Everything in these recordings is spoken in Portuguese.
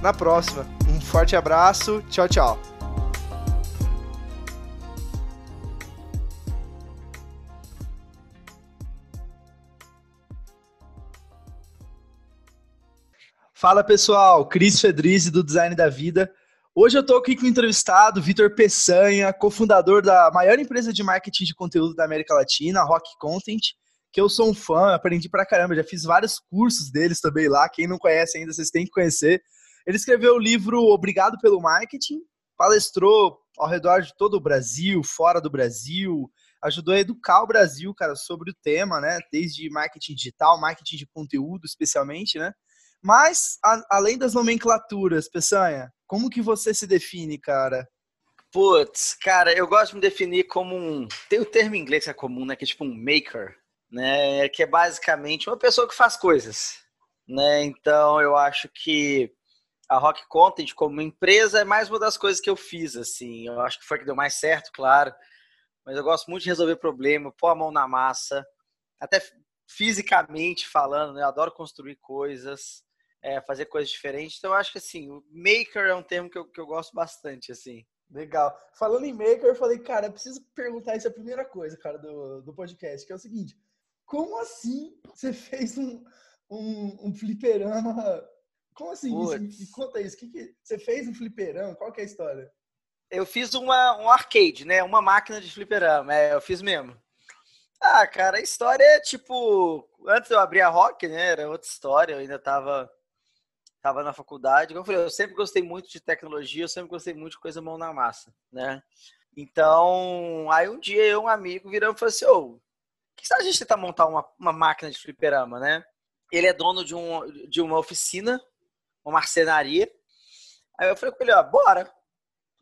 na próxima. Um forte abraço, tchau, tchau. Fala pessoal, Cris Fedrizi do Design da Vida. Hoje eu estou aqui com o entrevistado Vitor Peçanha, cofundador da maior empresa de marketing de conteúdo da América Latina, Rock Content que eu sou um fã, aprendi pra caramba, já fiz vários cursos deles também lá. Quem não conhece ainda, vocês têm que conhecer. Ele escreveu o livro Obrigado pelo Marketing, palestrou ao redor de todo o Brasil, fora do Brasil, ajudou a educar o Brasil, cara, sobre o tema, né? Desde marketing digital, marketing de conteúdo, especialmente, né? Mas, a, além das nomenclaturas, Peçanha, como que você se define, cara? Putz, cara, eu gosto de me definir como um. Tem o um termo em inglês que é comum, né? Que é tipo um maker né? Que é basicamente uma pessoa que faz coisas, né? Então eu acho que a Rock Content como empresa é mais uma das coisas que eu fiz, assim. Eu acho que foi que deu mais certo, claro. Mas eu gosto muito de resolver problema, pôr a mão na massa, até fisicamente falando, né? Eu adoro construir coisas, é, fazer coisas diferentes. Então eu acho que assim, o maker é um termo que eu, que eu gosto bastante, assim. Legal. Falando em maker, eu falei, cara, eu preciso perguntar isso é a primeira coisa, cara, do, do podcast, que é o seguinte como assim você fez um, um, um fliperama? Como assim? Me conta isso. Que que, você fez um fliperama? Qual que é a história? Eu fiz uma, um arcade, né? Uma máquina de fliperama. É, eu fiz mesmo. Ah, cara, a história é tipo. Antes eu abrir a rock, né? Era outra história. Eu ainda tava, tava na faculdade. Como eu falei, eu sempre gostei muito de tecnologia, eu sempre gostei muito de coisa mão na massa, né? Então, aí um dia eu um amigo virou e falou assim: Ô, que a gente tentar montar uma, uma máquina de fliperama, né? Ele é dono de, um, de uma oficina, uma marcenaria. Aí eu falei com ele, ó, bora.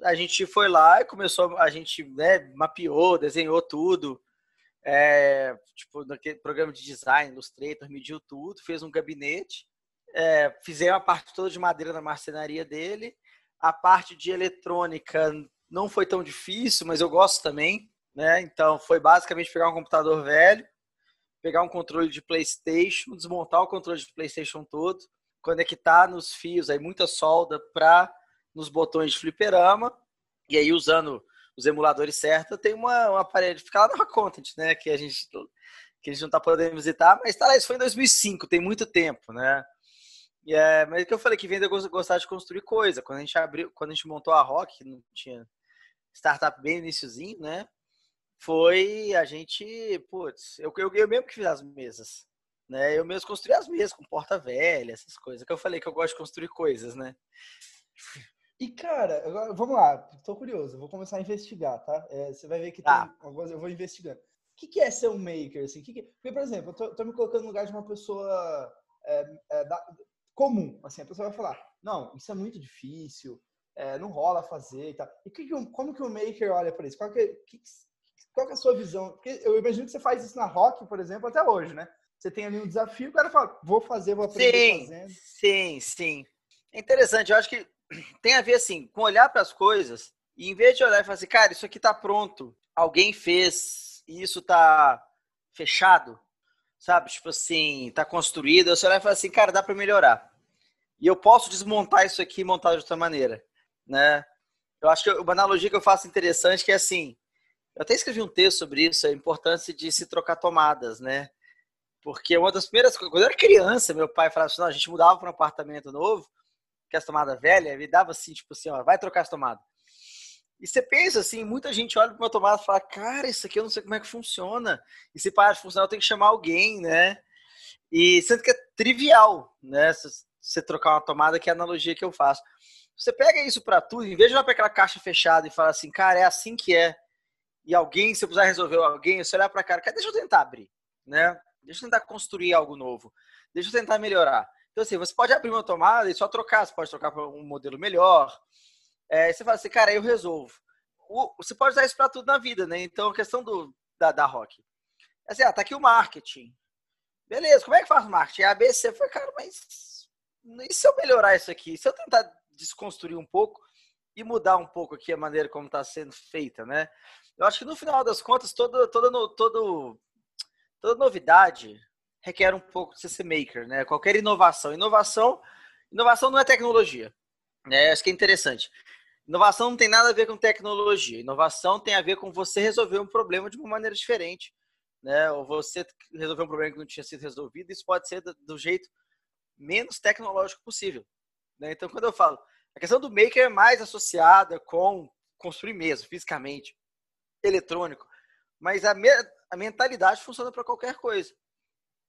A gente foi lá e começou, a gente né, mapeou, desenhou tudo. É, tipo, naquele programa de design, Illustrator, mediu tudo, fez um gabinete. É, fizemos a parte toda de madeira na marcenaria dele. A parte de eletrônica não foi tão difícil, mas eu gosto também né? Então foi basicamente pegar um computador velho, pegar um controle de PlayStation, desmontar o controle de PlayStation todo, conectar nos fios, aí muita solda para nos botões de fliperama, e aí usando os emuladores certos, tem uma, uma parede, fica lá na Content, né? Que a gente que a gente não tá podendo visitar, mas tá lá, isso foi em 2005, tem muito tempo, né? E é, mas é que eu falei que vende gostar de construir coisa. Quando a gente abriu, quando a gente montou a Rock, não tinha startup bem iníciozinho, né? foi a gente, putz, eu, eu, eu mesmo que fiz as mesas, né? Eu mesmo construí as mesas com porta velha, essas coisas, que eu falei que eu gosto de construir coisas, né? E, cara, agora, vamos lá, tô curioso, vou começar a investigar, tá? É, você vai ver que tem ah. algumas, eu vou investigando. O que, que é ser um maker, assim? Que que... Porque, por exemplo, eu tô, tô, me colocando no lugar de uma pessoa é, é, da, comum, assim, a pessoa vai falar, não, isso é muito difícil, é, não rola fazer e tal. E que, como que o maker olha para isso? Qual que, que, qual é a sua visão? Porque eu imagino que você faz isso na rock, por exemplo, até hoje, né? Você tem ali um desafio, o cara fala, vou fazer, vou aprender sim, fazendo. Sim, sim. É interessante, eu acho que tem a ver, assim, com olhar para as coisas e em vez de olhar e falar assim, cara, isso aqui tá pronto, alguém fez e isso tá fechado, sabe? Tipo assim, tá construído, você olhar e fala assim, cara, dá para melhorar. E eu posso desmontar isso aqui e montar de outra maneira, né? Eu acho que uma analogia que eu faço interessante que é assim, eu até escrevi um texto sobre isso, a importância de se trocar tomadas, né? Porque uma das primeiras coisas, quando eu era criança, meu pai falava assim: não, a gente mudava para um apartamento novo, que as tomadas velhas, ele dava assim, tipo assim, ó, vai trocar as tomadas. E você pensa assim, muita gente olha para uma tomada e fala, cara, isso aqui eu não sei como é que funciona. E se parar de funcionar, eu tenho que chamar alguém, né? E sendo que é trivial, né? Você trocar uma tomada, que é a analogia que eu faço. Você pega isso para tudo, em vez de olhar para aquela caixa fechada e falar assim, cara, é assim que é e alguém, se eu precisar resolver alguém, você olhar para cara, deixa eu tentar abrir, né? Deixa eu tentar construir algo novo. Deixa eu tentar melhorar. Então, assim, você pode abrir uma tomada e só trocar, você pode trocar para um modelo melhor. É, você fala assim, cara, eu resolvo. O, você pode usar isso para tudo na vida, né? Então, a questão do, da, da Rock. É assim, ah, tá aqui o marketing. Beleza, como é que faz o marketing? A ABC foi, cara, mas e se eu melhorar isso aqui? Se eu tentar desconstruir um pouco e mudar um pouco aqui a maneira como está sendo feita, né? Eu acho que no final das contas, toda, toda, toda, toda novidade requer um pouco de ser maker, né? Qualquer inovação. Inovação, inovação não é tecnologia. Né? Acho que é interessante. Inovação não tem nada a ver com tecnologia. Inovação tem a ver com você resolver um problema de uma maneira diferente, né? Ou você resolver um problema que não tinha sido resolvido. Isso pode ser do, jeito menos tecnológico possível. Né? Então, quando eu falo, a questão do maker é mais associada com construir mesmo, fisicamente, eletrônico, mas a, a mentalidade funciona para qualquer coisa.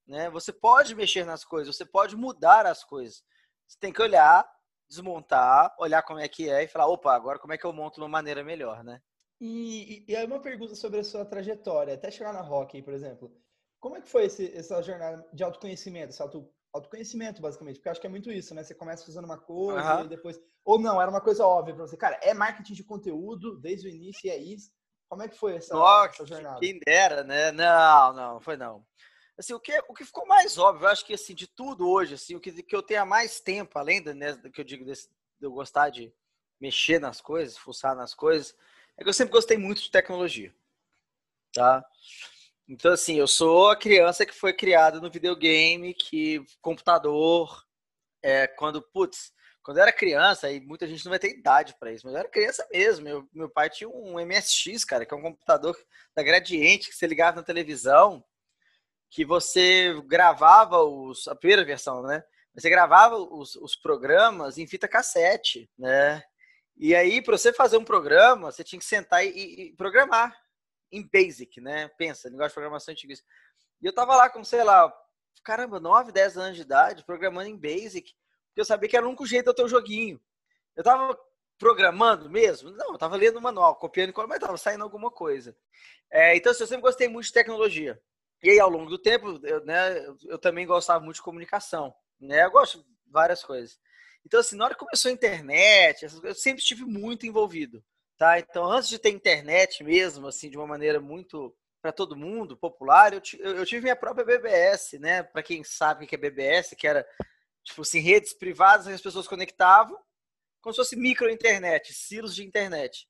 Né? Você pode mexer nas coisas, você pode mudar as coisas. Você tem que olhar, desmontar, olhar como é que é e falar, opa, agora como é que eu monto de uma maneira melhor, né? E, e, aí uma pergunta sobre a sua trajetória, até chegar na Rock, por exemplo. Como é que foi esse, essa jornada de autoconhecimento, esse auto, autoconhecimento, basicamente? Porque eu acho que é muito isso, né? Você começa fazendo uma coisa uhum. e depois... Ou não, era uma coisa óbvia para você. Cara, é marketing de conteúdo desde o início e é isso. Como é que foi essa, Nossa, essa jornada? Quem dera, né? Não, não, foi não. Assim, o que, o que ficou mais óbvio, eu acho que assim, de tudo hoje, assim, o que, que eu tenha mais tempo, além do, né, do que eu digo desse, de eu gostar de mexer nas coisas, fuçar nas coisas, é que eu sempre gostei muito de tecnologia. Tá? Então, assim, eu sou a criança que foi criada no videogame, que computador, é, quando, putz, quando eu era criança, e muita gente não vai ter idade para isso, mas eu era criança mesmo. Meu, meu pai tinha um MSX, cara, que é um computador da Gradiente, que você ligava na televisão, que você gravava os, a primeira versão, né? Você gravava os, os programas em fita cassete, né? E aí, para você fazer um programa, você tinha que sentar e, e, programar em Basic, né? Pensa, negócio de programação antiga. E eu tava lá com, sei lá, caramba, 9, 10 anos de idade, programando em Basic eu sabia que era o único jeito de eu ter um joguinho. Eu tava programando mesmo? Não, eu tava lendo o manual, copiando, mas tava saindo alguma coisa. É, então, assim, eu sempre gostei muito de tecnologia. E aí, ao longo do tempo, eu, né, eu também gostava muito de comunicação. Né? Eu gosto de várias coisas. Então, assim, na hora que começou a internet, eu sempre estive muito envolvido. Tá? Então, antes de ter internet mesmo, assim, de uma maneira muito para todo mundo, popular, eu, eu, tive minha própria BBS, né? Para quem sabe o que é BBS, que era tipo assim, redes privadas as pessoas conectavam, como se fosse micro-internet, silos de internet.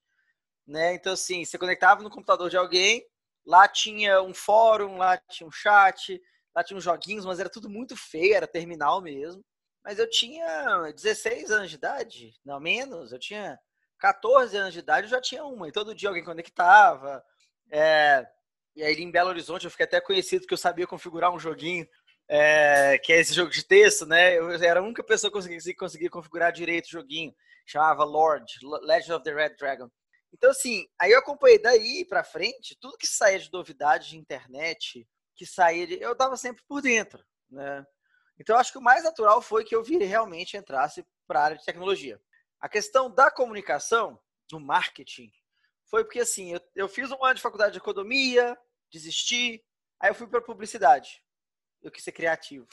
Né? Então, assim, você conectava no computador de alguém, lá tinha um fórum, lá tinha um chat, lá tinha uns joguinhos, mas era tudo muito feio, era terminal mesmo. Mas eu tinha 16 anos de idade, não menos, eu tinha 14 anos de idade, eu já tinha uma, e todo dia alguém conectava. É... E aí em Belo Horizonte eu fiquei até conhecido que eu sabia configurar um joguinho é, que é esse jogo de texto, né? Eu era a única pessoa que conseguia, conseguia configurar direito o joguinho. Chamava Lord, Legend of the Red Dragon. Então, assim, aí eu acompanhei daí pra frente, tudo que saía de novidade de internet, que saía de. Eu tava sempre por dentro, né? Então, acho que o mais natural foi que eu virei realmente entrasse para a área de tecnologia. A questão da comunicação, do marketing, foi porque, assim, eu, eu fiz um ano de faculdade de economia, desisti, aí eu fui para publicidade eu quis ser criativo.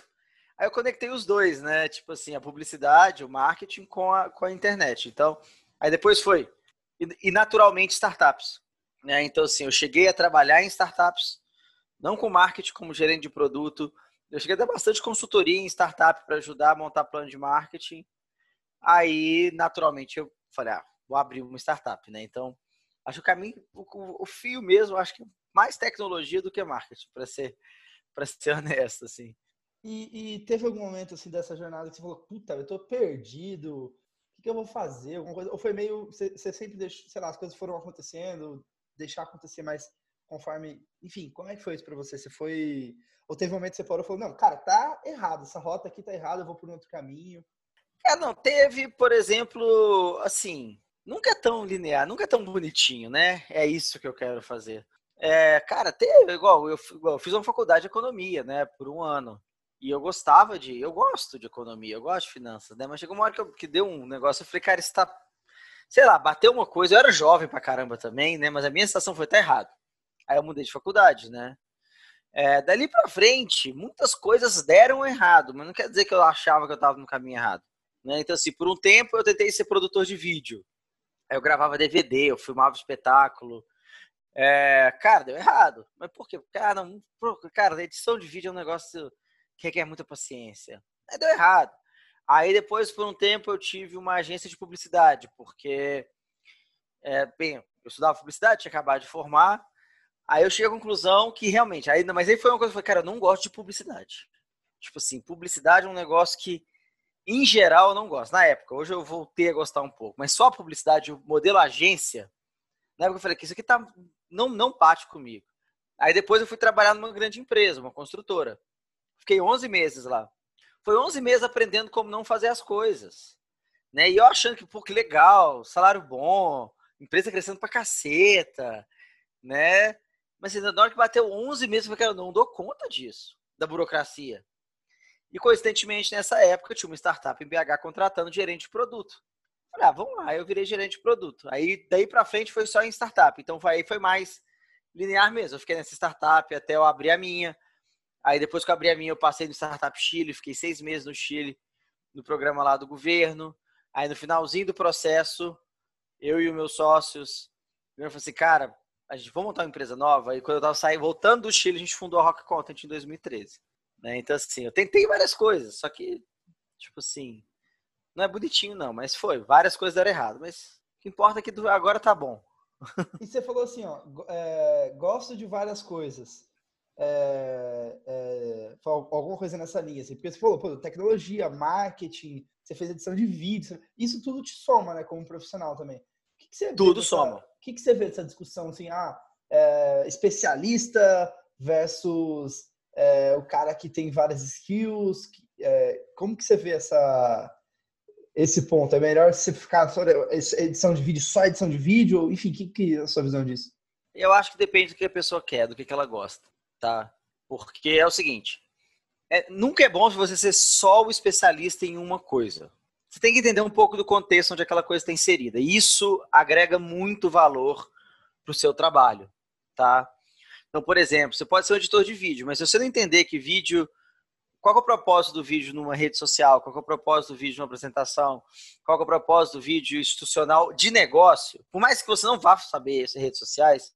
Aí eu conectei os dois, né? Tipo assim, a publicidade, o marketing com a, com a internet. Então, aí depois foi. E, e naturalmente startups. Né? Então, assim, eu cheguei a trabalhar em startups, não com marketing como gerente de produto. Eu cheguei a dar bastante consultoria em startup para ajudar a montar plano de marketing. Aí, naturalmente, eu falei, ah, vou abrir uma startup, né? Então, acho que o caminho, o, o fio mesmo, acho que mais tecnologia do que marketing, para ser para ser honesto, assim. E, e, teve algum momento assim dessa jornada que você falou, puta, eu tô perdido, o que, que eu vou fazer? Alguma coisa? Ou foi meio, você, você sempre deixou, sei lá, as coisas foram acontecendo, deixar acontecer mais conforme, enfim, como é que foi isso para você? Você foi, ou teve um momento que você parou e falou, não, cara, tá errado, essa rota aqui tá errada, eu vou por um outro caminho. É, não, teve, por exemplo, assim, nunca é tão linear, nunca é tão bonitinho, né? É isso que eu quero fazer. É, cara, teve, igual eu, eu fiz uma faculdade de economia, né, por um ano. E eu gostava de, eu gosto de economia, eu gosto de finanças, né? Mas chegou uma hora que, eu, que deu um negócio, eu falei, cara, isso tá, sei lá, bateu uma coisa. Eu era jovem pra caramba também, né? Mas a minha sensação foi até errado. Aí eu mudei de faculdade, né? É, dali para frente, muitas coisas deram errado, mas não quer dizer que eu achava que eu estava no caminho errado. Né? Então, assim, por um tempo eu tentei ser produtor de vídeo. Aí eu gravava DVD, eu filmava espetáculo. É, cara, deu errado. Mas por quê? Cara, cara, edição de vídeo é um negócio que requer muita paciência. Aí deu errado. Aí depois, por um tempo, eu tive uma agência de publicidade, porque, é, bem, eu estudava publicidade, tinha acabado de formar, Aí eu cheguei à conclusão que realmente, aí, mas aí foi uma coisa que eu falei, cara, eu não gosto de publicidade. Tipo assim, publicidade é um negócio que, em geral, eu não gosto. Na época, hoje eu voltei a gostar um pouco, mas só a publicidade, o modelo agência, na época eu falei que isso aqui tá, não, não bate comigo. Aí depois eu fui trabalhar numa grande empresa, uma construtora. Fiquei 11 meses lá. Foi 11 meses aprendendo como não fazer as coisas. Né? E eu achando que, pô, que legal, salário bom, empresa crescendo pra caceta, né? Mas assim, na hora que bateu 11 meses, eu falei, eu não dou conta disso, da burocracia. E coincidentemente, nessa época, tinha uma startup em BH contratando gerente de produto. Falei, ah, vamos lá, eu virei gerente de produto. Aí, daí para frente, foi só em startup. Então, aí foi mais linear mesmo. Eu fiquei nessa startup até eu abrir a minha. Aí, depois que eu abri a minha, eu passei no Startup Chile, fiquei seis meses no Chile, no programa lá do governo. Aí, no finalzinho do processo, eu e os meus sócios, eu falei assim, cara, a gente vamos montar uma empresa nova. E quando eu tava saindo, voltando do Chile, a gente fundou a Rock Content em 2013. Né? Então, assim, eu tentei várias coisas, só que, tipo assim, não é bonitinho, não, mas foi. Várias coisas deram errado, mas o que importa é que agora tá bom. e você falou assim, ó, é, gosto de várias coisas. É, é, alguma coisa nessa linha, assim, porque você falou, pô, tecnologia, marketing, você fez edição de vídeo, isso tudo te soma, né, como profissional também. Que que tudo soma que, que você vê dessa discussão assim, ah, é, especialista versus é, o cara que tem várias skills? É, como que você vê essa, esse ponto? É melhor você ficar só edição de vídeo, só edição de vídeo? Enfim, o que, que é a sua visão disso? Eu acho que depende do que a pessoa quer, do que, ela gosta, tá? Porque é o seguinte, é, nunca é bom você ser só o especialista em uma coisa você tem que entender um pouco do contexto onde aquela coisa está inserida. Isso agrega muito valor para o seu trabalho, tá? Então, por exemplo, você pode ser um editor de vídeo, mas se você não entender que vídeo, qual é o propósito do vídeo numa rede social, qual é o propósito do vídeo numa apresentação, qual é o propósito do vídeo institucional de negócio, por mais que você não vá saber essas redes sociais,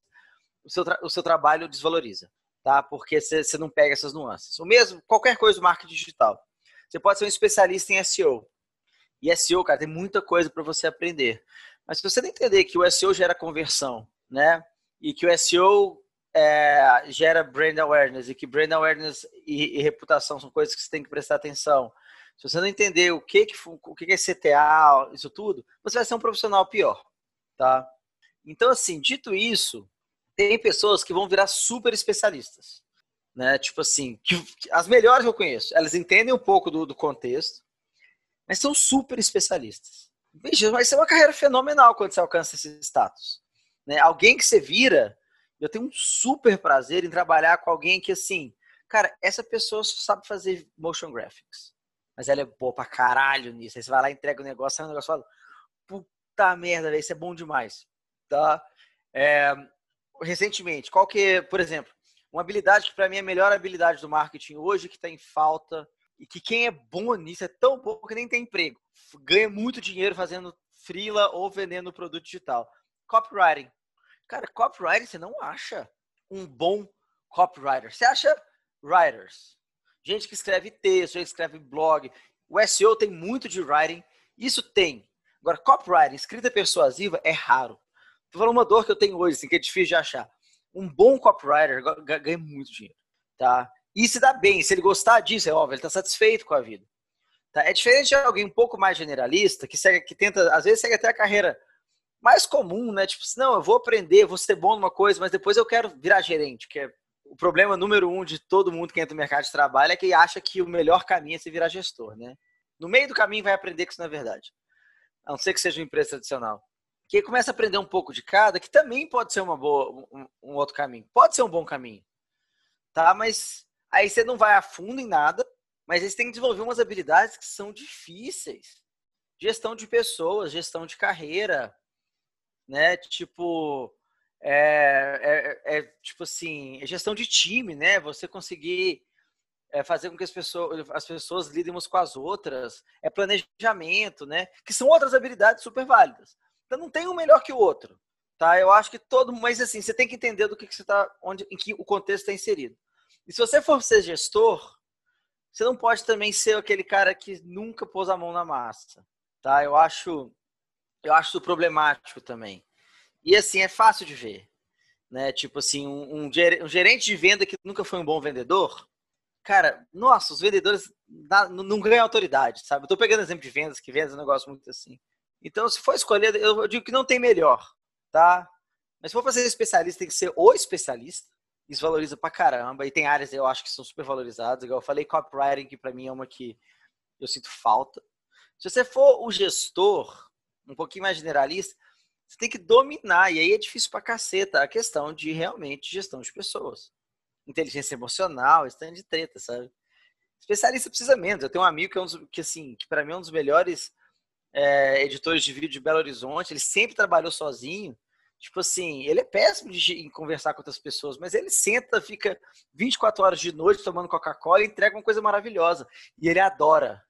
o seu, o seu trabalho desvaloriza, tá? Porque você, não pega essas nuances. O mesmo, qualquer coisa do marketing digital. Você pode ser um especialista em SEO, e SEO, cara, tem muita coisa para você aprender. Mas se você não entender que o SEO gera conversão, né? E que o SEO é, gera brand awareness e que brand awareness e, e, reputação são coisas que você tem que prestar atenção. Se você não entender o que, que, o que é CTA, isso tudo, você vai ser um profissional pior, tá? Então, assim, dito isso, tem pessoas que vão virar super especialistas, né? Tipo assim, que, as melhores que eu conheço, elas entendem um pouco do, do contexto, mas são super especialistas. Veja, vai ser uma carreira fenomenal quando você alcança esse status. Né? Alguém que você vira, eu tenho um super prazer em trabalhar com alguém que, assim, cara, essa pessoa sabe fazer motion graphics, mas ela é boa pra caralho nisso. Aí você vai lá, entrega o negócio, sai o negócio fala, puta merda, isso é bom demais. Tá? É, recentemente, qual que, por exemplo, uma habilidade que para mim é a melhor habilidade do marketing hoje, que está em falta e que quem é bom nisso é tão bom que nem tem emprego. Ganha muito dinheiro fazendo freela ou vendendo produto digital. Copywriting. Cara, copywriting você não acha um bom copywriter. Você acha writers. Gente que escreve texto, gente que escreve blog. O SEO tem muito de writing. Isso tem. Agora, copywriting, escrita persuasiva, é raro. Tô falando uma dor que eu tenho hoje, assim, que é difícil de achar. Um bom copywriter ganha muito dinheiro, tá? E se dá bem, se ele gostar disso, é óbvio, ele está satisfeito com a vida. Tá? É diferente de alguém um pouco mais generalista, que, segue, que tenta, às vezes, segue até a carreira mais comum, né? Tipo, não, eu vou aprender, vou ser bom numa coisa, mas depois eu quero virar gerente, que é o problema número um de todo mundo que entra no mercado de trabalho é que acha que o melhor caminho é se virar gestor, né? No meio do caminho vai aprender que isso não é verdade. A não ser que seja uma empresa tradicional. Que começa a aprender um pouco de cada, que também pode ser uma boa, um, um outro caminho. Pode ser um bom caminho. Tá? Mas Aí você não vai a fundo em nada, mas eles têm que desenvolver umas habilidades que são difíceis. Gestão de pessoas, gestão de carreira, né? Tipo, é, é, é, tipo assim, é gestão de time, né? Você conseguir é, fazer com que as pessoas, as pessoas lidem umas com as outras, é planejamento, né? Que são outras habilidades super válidas. Então não tem um melhor que o outro, tá? Eu acho que todo, mas assim, você tem que entender do que, que você está, onde, em que o contexto está inserido. E se você for ser gestor, você não pode também ser aquele cara que nunca pôs a mão na massa, tá? Eu acho, eu acho isso problemático também. E assim, é fácil de ver. Né? Tipo assim, um, um gerente de venda que nunca foi um bom vendedor, cara, nossa, os vendedores não ganham autoridade, sabe? Eu tô pegando exemplo de vendas, que vendas é um negócio muito assim. Então, se for escolher, eu digo que não tem melhor, tá? Mas se for fazer especialista, tem que ser o especialista. Isso valoriza pra caramba. E tem áreas eu acho que são super valorizadas. Igual eu falei, copywriting, que pra mim é uma que eu sinto falta. Se você for o gestor, um pouquinho mais generalista, você tem que dominar, e aí é difícil pra caceta a questão de realmente gestão de pessoas. Inteligência emocional, stand de treta, sabe? Especialista precisa menos. Eu tenho um amigo que é um dos, que, assim, que para mim é um dos melhores é, editores de vídeo de Belo Horizonte. Ele sempre trabalhou sozinho. Tipo assim, ele é péssimo de, em conversar com outras pessoas, mas ele senta, fica 24 horas de noite tomando Coca-Cola e entrega uma coisa maravilhosa. E ele adora.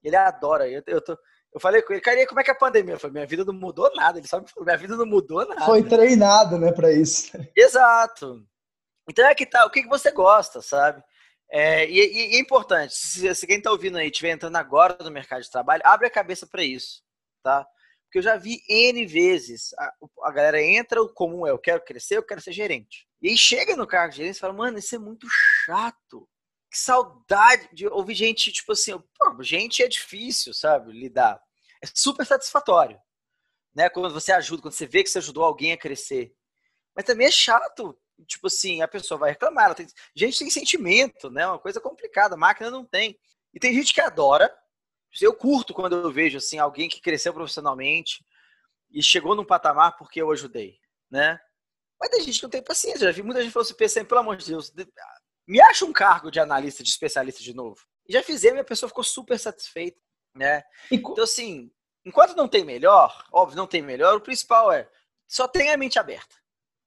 Ele adora. Eu, eu, tô, eu falei com ele, cara, como é que é a pandemia? Eu falei, minha vida não mudou nada. Ele só me falou, minha vida não mudou nada. Foi treinado, né, para isso. Exato. Então é que tá, o que, que você gosta, sabe? É, e, e, é importante, se, se quem tá ouvindo aí estiver entrando agora no mercado de trabalho, abre a cabeça para isso, tá? Porque eu já vi N vezes, a, a, galera entra, o comum é, eu quero crescer, eu quero ser gerente. E aí chega no cargo de gerente e fala, mano, isso é muito chato que saudade de ouvir gente, tipo assim, pô, gente é difícil, sabe, lidar. É super satisfatório, né? Quando você ajuda, quando você vê que você ajudou alguém a crescer. Mas também é chato, tipo assim, a pessoa vai reclamar. Ela tem... Gente tem sentimento, né? Uma coisa complicada, a máquina não tem. E tem gente que adora. Eu curto quando eu vejo assim alguém que cresceu profissionalmente e chegou num patamar porque eu ajudei, né? Mas tem gente que não tem paciência. Já vi muita gente falando assim, pelo amor de Deus, me acha um cargo de analista, de especialista de novo. E já fizemos e a pessoa ficou super satisfeita, né? Então, assim, enquanto não tem melhor, óbvio, não tem melhor, o principal é só tenha a mente aberta,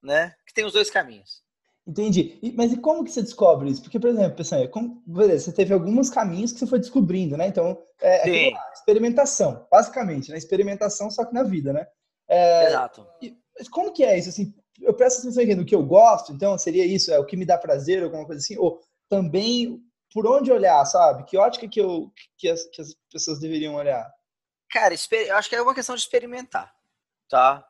né? Que tem os dois caminhos. Entendi. E, mas e como que você descobre isso? Porque, por exemplo, pessoal, como, beleza, você teve alguns caminhos que você foi descobrindo, né? Então, é, é experimentação, basicamente, né? Experimentação, só que na vida, né? É, Exato. E, mas como que é isso? Assim, eu presto atenção aqui no que eu gosto, então seria isso, é o que me dá prazer, alguma coisa assim, ou também por onde olhar, sabe? Que ótica que, eu, que, as, que as pessoas deveriam olhar? Cara, eu acho que é uma questão de experimentar, tá?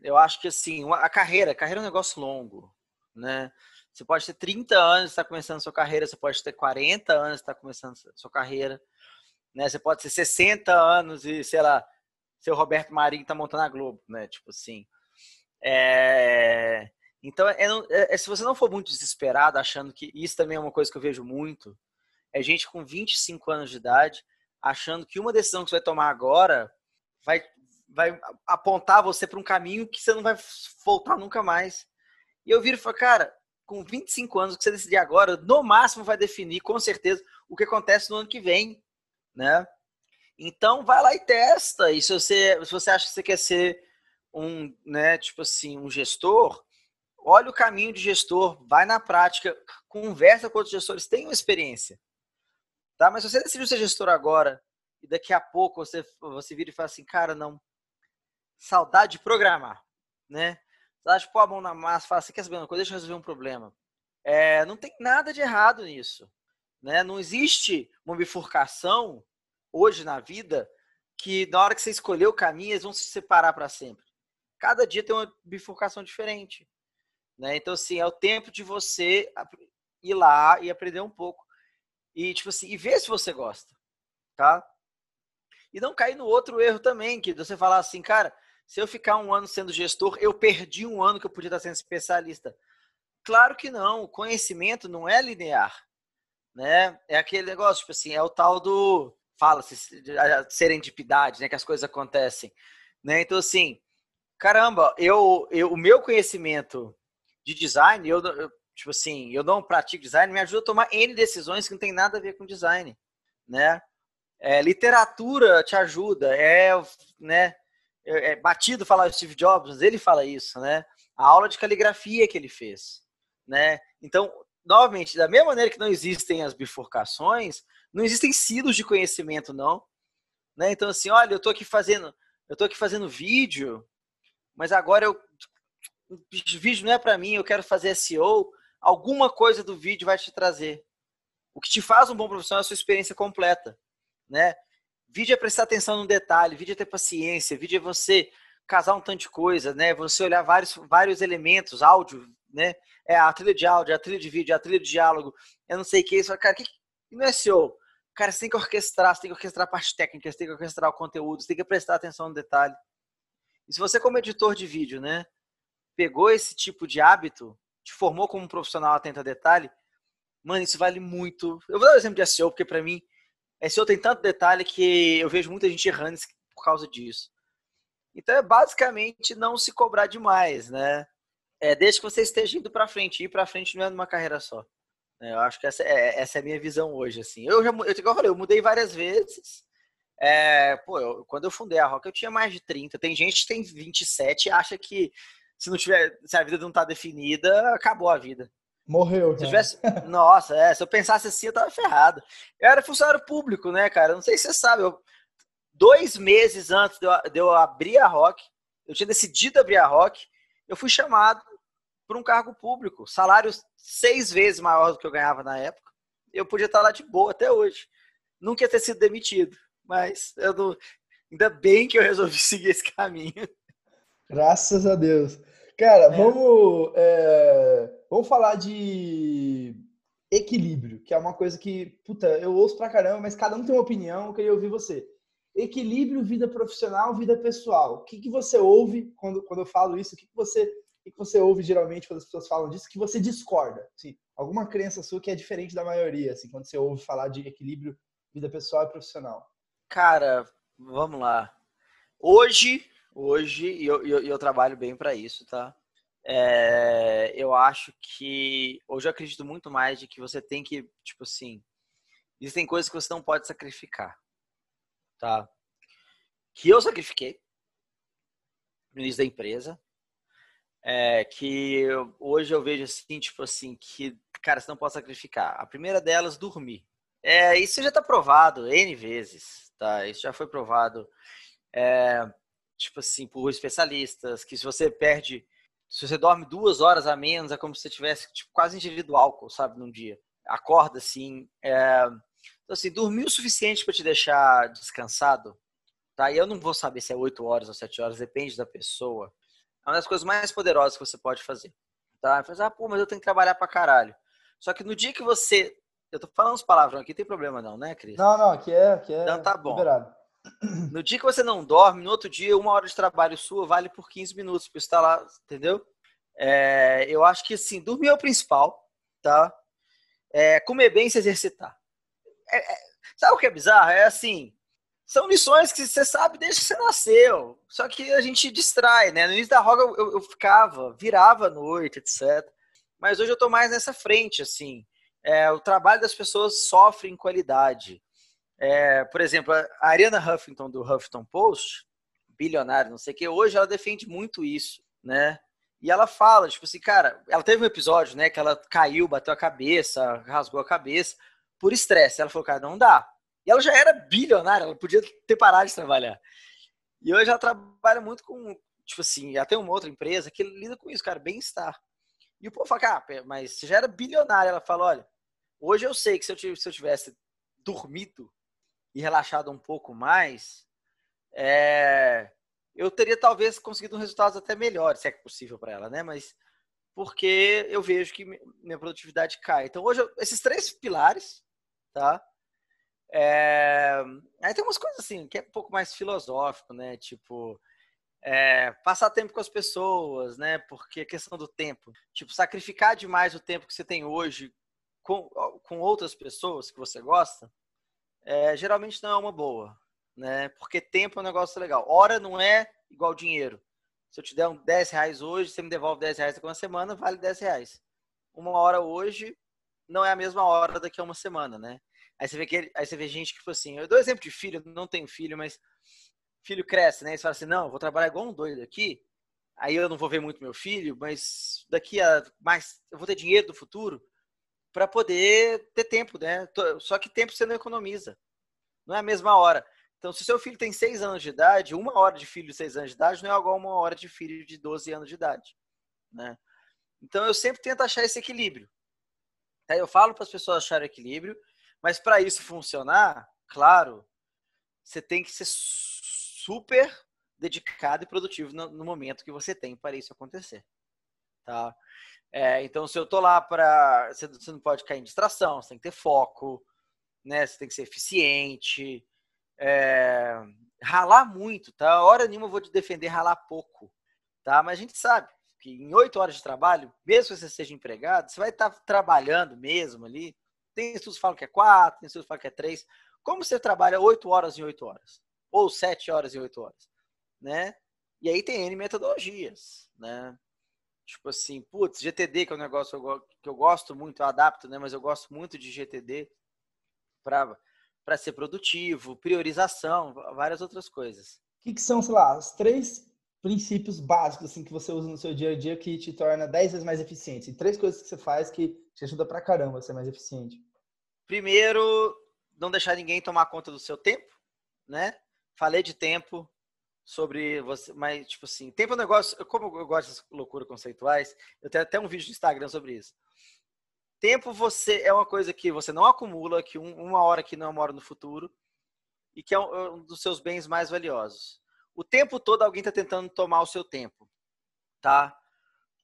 Eu acho que assim, a carreira, a carreira é um negócio longo, né? Você pode ter 30 anos e estar tá começando sua carreira, você pode ter 40 anos e estar tá começando sua carreira, né? Você pode ter 60 anos e, sei lá, seu Roberto Marinho tá montando a Globo, né? Tipo assim. É... Então, é, é, se você não for muito desesperado, achando que isso também é uma coisa que eu vejo muito, é gente com 25 anos de idade achando que uma decisão que você vai tomar agora vai, vai apontar você para um caminho que você não vai voltar nunca mais. E eu viro e falo, cara, com 25 anos, o que você decidir agora, no máximo vai definir, com certeza, o que acontece no ano que vem, né? Então, vai lá e testa. E se você, se você acha que você quer ser um, né, tipo assim, um gestor, olha o caminho de gestor, vai na prática, conversa com outros gestores, tenham experiência. Tá? Mas você decidiu ser gestor agora e daqui a pouco você, você vira e fala assim, cara, não, saudade de programar, né? Saudade de pôr a mão na massa, fala assim, quer saber uma coisa? Deixa eu resolver um problema. É, não tem nada de errado nisso. Né? Não existe uma bifurcação hoje na vida que na hora que você escolher o caminho, eles vão se separar para sempre cada dia tem uma bifurcação diferente. Né? Então, assim, é o tempo de você ir lá e aprender um pouco. E, tipo assim, e ver se você gosta. Tá? E não cair no outro erro também, que você falar assim, cara, se eu ficar um ano sendo gestor, eu perdi um ano que eu podia estar sendo especialista. Claro que não, o conhecimento não é linear. Né? É aquele negócio, tipo assim, é o tal do. Fala-se, serendipidade, né? Que as coisas acontecem. Né? Então, assim, caramba, eu, eu, o meu conhecimento de design, eu, eu, tipo assim, eu não pratico design, me ajuda a tomar N decisões que não tem nada a ver com design, né? É, literatura te ajuda, é, né? É, é batido falar Steve Jobs, ele fala isso, né? a aula de caligrafia que ele fez, né? Então, novamente, da mesma maneira que não existem as bifurcações, não existem silos de conhecimento, não. Né? Então, assim, olha, eu tô aqui fazendo, eu tô aqui fazendo vídeo, mas agora eu o vídeo não é para mim, eu quero fazer SEO, alguma coisa do vídeo vai te trazer. O que te faz um bom profissional é a sua experiência completa, né? Vídeo é prestar atenção no detalhe, vídeo é ter paciência, vídeo é você casar um tanto de coisa, né? Você olhar vários, vários elementos, áudio, né? É a trilha de áudio, a trilha de vídeo, a trilha de diálogo, eu não sei o que. Isso, cara, que não é SEO? Cara, você tem que orquestrar, você tem que orquestrar a parte técnica, você tem que orquestrar o conteúdo, você tem que prestar atenção no detalhe. E se você, como editor de vídeo, né, pegou esse tipo de hábito, te formou como um profissional atento a detalhe, mano, isso vale muito. Eu vou dar um exemplo de SEO, porque para mim, SEO tem tanto detalhe que eu vejo muita gente errando por causa disso. Então é basicamente não se cobrar demais, né? É, desde que você esteja indo para frente. Ir para frente não é numa carreira só. É, eu acho que essa é, essa é a minha visão hoje, assim. Eu já, eu, eu falei, eu mudei várias vezes. É, pô, eu, quando eu fundei a Rock, eu tinha mais de 30. Tem gente que tem 27 e acha que se não tiver, se a vida não tá definida, acabou a vida. Morreu. Se tivesse, nossa, é, se eu pensasse assim, eu tava ferrado. Eu era funcionário público, né, cara? Não sei se você sabe, eu, dois meses antes de eu, de eu abrir a Rock, eu tinha decidido abrir a Rock, eu fui chamado por um cargo público, salário seis vezes maior do que eu ganhava na época. Eu podia estar lá de boa até hoje. Nunca ia ter sido demitido, mas eu não, ainda bem que eu resolvi seguir esse caminho. Graças a Deus. Cara, é. vamos, é, vamos falar de equilíbrio, que é uma coisa que, puta, eu ouço pra caramba, mas cada um tem uma opinião, eu queria ouvir você. Equilíbrio, vida profissional, vida pessoal. O que, que você ouve quando, quando eu falo isso? O que, que você o que você ouve geralmente quando as pessoas falam disso que você discorda? Assim, alguma crença sua que é diferente da maioria, assim, quando você ouve falar de equilíbrio, vida pessoal e profissional? Cara, vamos lá. Hoje, hoje, e eu, eu, eu, trabalho bem para isso, tá? É, eu acho que hoje eu acredito muito mais de que você tem que, tipo assim, existem coisas que você não pode sacrificar, tá? Que eu sacrifiquei no início da empresa, é, que hoje eu vejo assim, tipo assim, que, cara, você não pode sacrificar. A primeira delas, dormir. É, isso já está provado N vezes, tá? Isso já foi provado. É, tipo assim, por especialistas, que se você perde, se você dorme duas horas a menos, é como se você tivesse tipo, quase ingerido álcool, sabe, num dia. Acorda assim. É... Então, assim, dormir o suficiente para te deixar descansado, tá? E eu não vou saber se é oito horas ou sete horas, depende da pessoa. É uma das coisas mais poderosas que você pode fazer, tá? Fazer, ah, pô, mas eu tenho que trabalhar pra caralho. Só que no dia que você. Eu tô falando as palavras aqui, tem problema não, né, Cris? Não, não, aqui é, aqui é então, tá bom. liberado. No dia que você não dorme, no outro dia, uma hora de trabalho sua vale por 15 minutos, por estar lá, entendeu? É, eu acho que, assim, dormir é o principal, tá? É, comer bem e se exercitar. É, é, sabe o que é bizarro? É assim, são lições que você sabe desde que você nasceu. Só que a gente distrai, né? No início da roga eu, eu ficava, virava à noite, etc. Mas hoje eu tô mais nessa frente, assim. É, o trabalho das pessoas sofre em qualidade. É, por exemplo, a Ariana Huffington do Huffington Post, bilionária, não sei o que, hoje ela defende muito isso, né? E ela fala, tipo assim, cara, ela teve um episódio, né, que ela caiu, bateu a cabeça, rasgou a cabeça por estresse. Ela falou, cara, não dá. E ela já era bilionária, ela podia ter parado de trabalhar. E hoje ela trabalha muito com, tipo assim, tem uma outra empresa que lida com isso, cara, bem-estar. E o povo fala, ah, mas você já era bilionária. Ela fala, olha, hoje eu sei que se eu, se eu tivesse dormido e relaxado um pouco mais, é, eu teria talvez conseguido resultados até melhores, se é possível para ela, né? Mas porque eu vejo que minha produtividade cai. Então hoje eu, esses três pilares, tá? É, aí tem umas coisas assim que é um pouco mais filosófico, né? Tipo é, passar tempo com as pessoas, né? Porque a questão do tempo, tipo sacrificar demais o tempo que você tem hoje com, com outras pessoas que você gosta, é, geralmente não é uma boa, né? Porque tempo é um negócio legal. Hora não é igual dinheiro. Se eu te der um 10 reais hoje, você me devolve 10 reais daqui a uma semana, vale 10 reais. Uma hora hoje não é a mesma hora daqui a uma semana, né? Aí você vê, que, aí você vê gente que foi assim, eu dou exemplo de filho, não tenho filho, mas filho cresce, né? E você fala assim, não, vou trabalhar igual um doido aqui, aí eu não vou ver muito meu filho, mas daqui a mais eu vou ter dinheiro do futuro para poder ter tempo, né? Só que tempo você não economiza. Não é a mesma hora. Então, se seu filho tem seis anos de idade, uma hora de filho de seis anos de idade não é igual uma hora de filho de 12 anos de idade, né? Então, eu sempre tento achar esse equilíbrio. Eu falo para as pessoas acharem equilíbrio, mas para isso funcionar, claro, você tem que ser super dedicado e produtivo no, no momento que você tem para isso acontecer, tá? É, então, se eu tô lá para. Você, você não pode cair em distração, você tem que ter foco, né? Você tem que ser eficiente. É, ralar muito, tá? Hora nenhuma eu vou te defender ralar pouco, tá? Mas a gente sabe que em oito horas de trabalho, mesmo que você seja empregado, você vai estar tá trabalhando mesmo ali. Tem estudos que falam que é quatro, tem estudos que falam que é três. Como você trabalha oito horas em oito horas? Ou sete horas em oito horas, né? E aí tem N metodologias, né? Tipo assim, putz, GTD, que é um negócio que eu gosto muito, eu adapto, né? Mas eu gosto muito de GTD para ser produtivo, priorização, várias outras coisas. O que, que, são, sei lá, os três princípios básicos assim, que você usa no seu dia a dia que te torna 10 vezes mais eficiente? E três coisas que você faz que te ajuda pra caramba a ser mais eficiente. Primeiro, não deixar ninguém tomar conta do seu tempo, né? Falei de tempo, sobre você, mas tipo assim, tempo é um negócio, como eu gosto dessas loucuras conceituais, eu tenho até um vídeo no Instagram sobre isso. Tempo você é uma coisa que você não acumula, que um, uma hora que não uma hora no futuro e que é um, é um dos seus bens mais valiosos. O tempo todo alguém está tentando tomar o seu tempo, tá?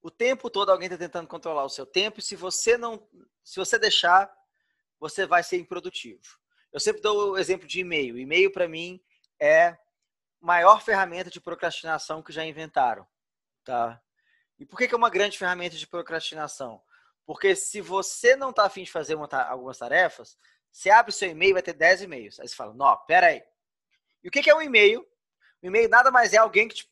O tempo todo alguém está tentando controlar o seu tempo e se você não, se você deixar, você vai ser improdutivo. Eu sempre dou o exemplo de e-mail. E-mail para mim é maior ferramenta de procrastinação que já inventaram, tá? E por que, que é uma grande ferramenta de procrastinação? Porque se você não está afim de fazer uma, algumas tarefas, você abre o seu e-mail e vai ter 10 e-mails. Aí você fala, não, pera aí. E o que, que é um e-mail? O e-mail nada mais é alguém que te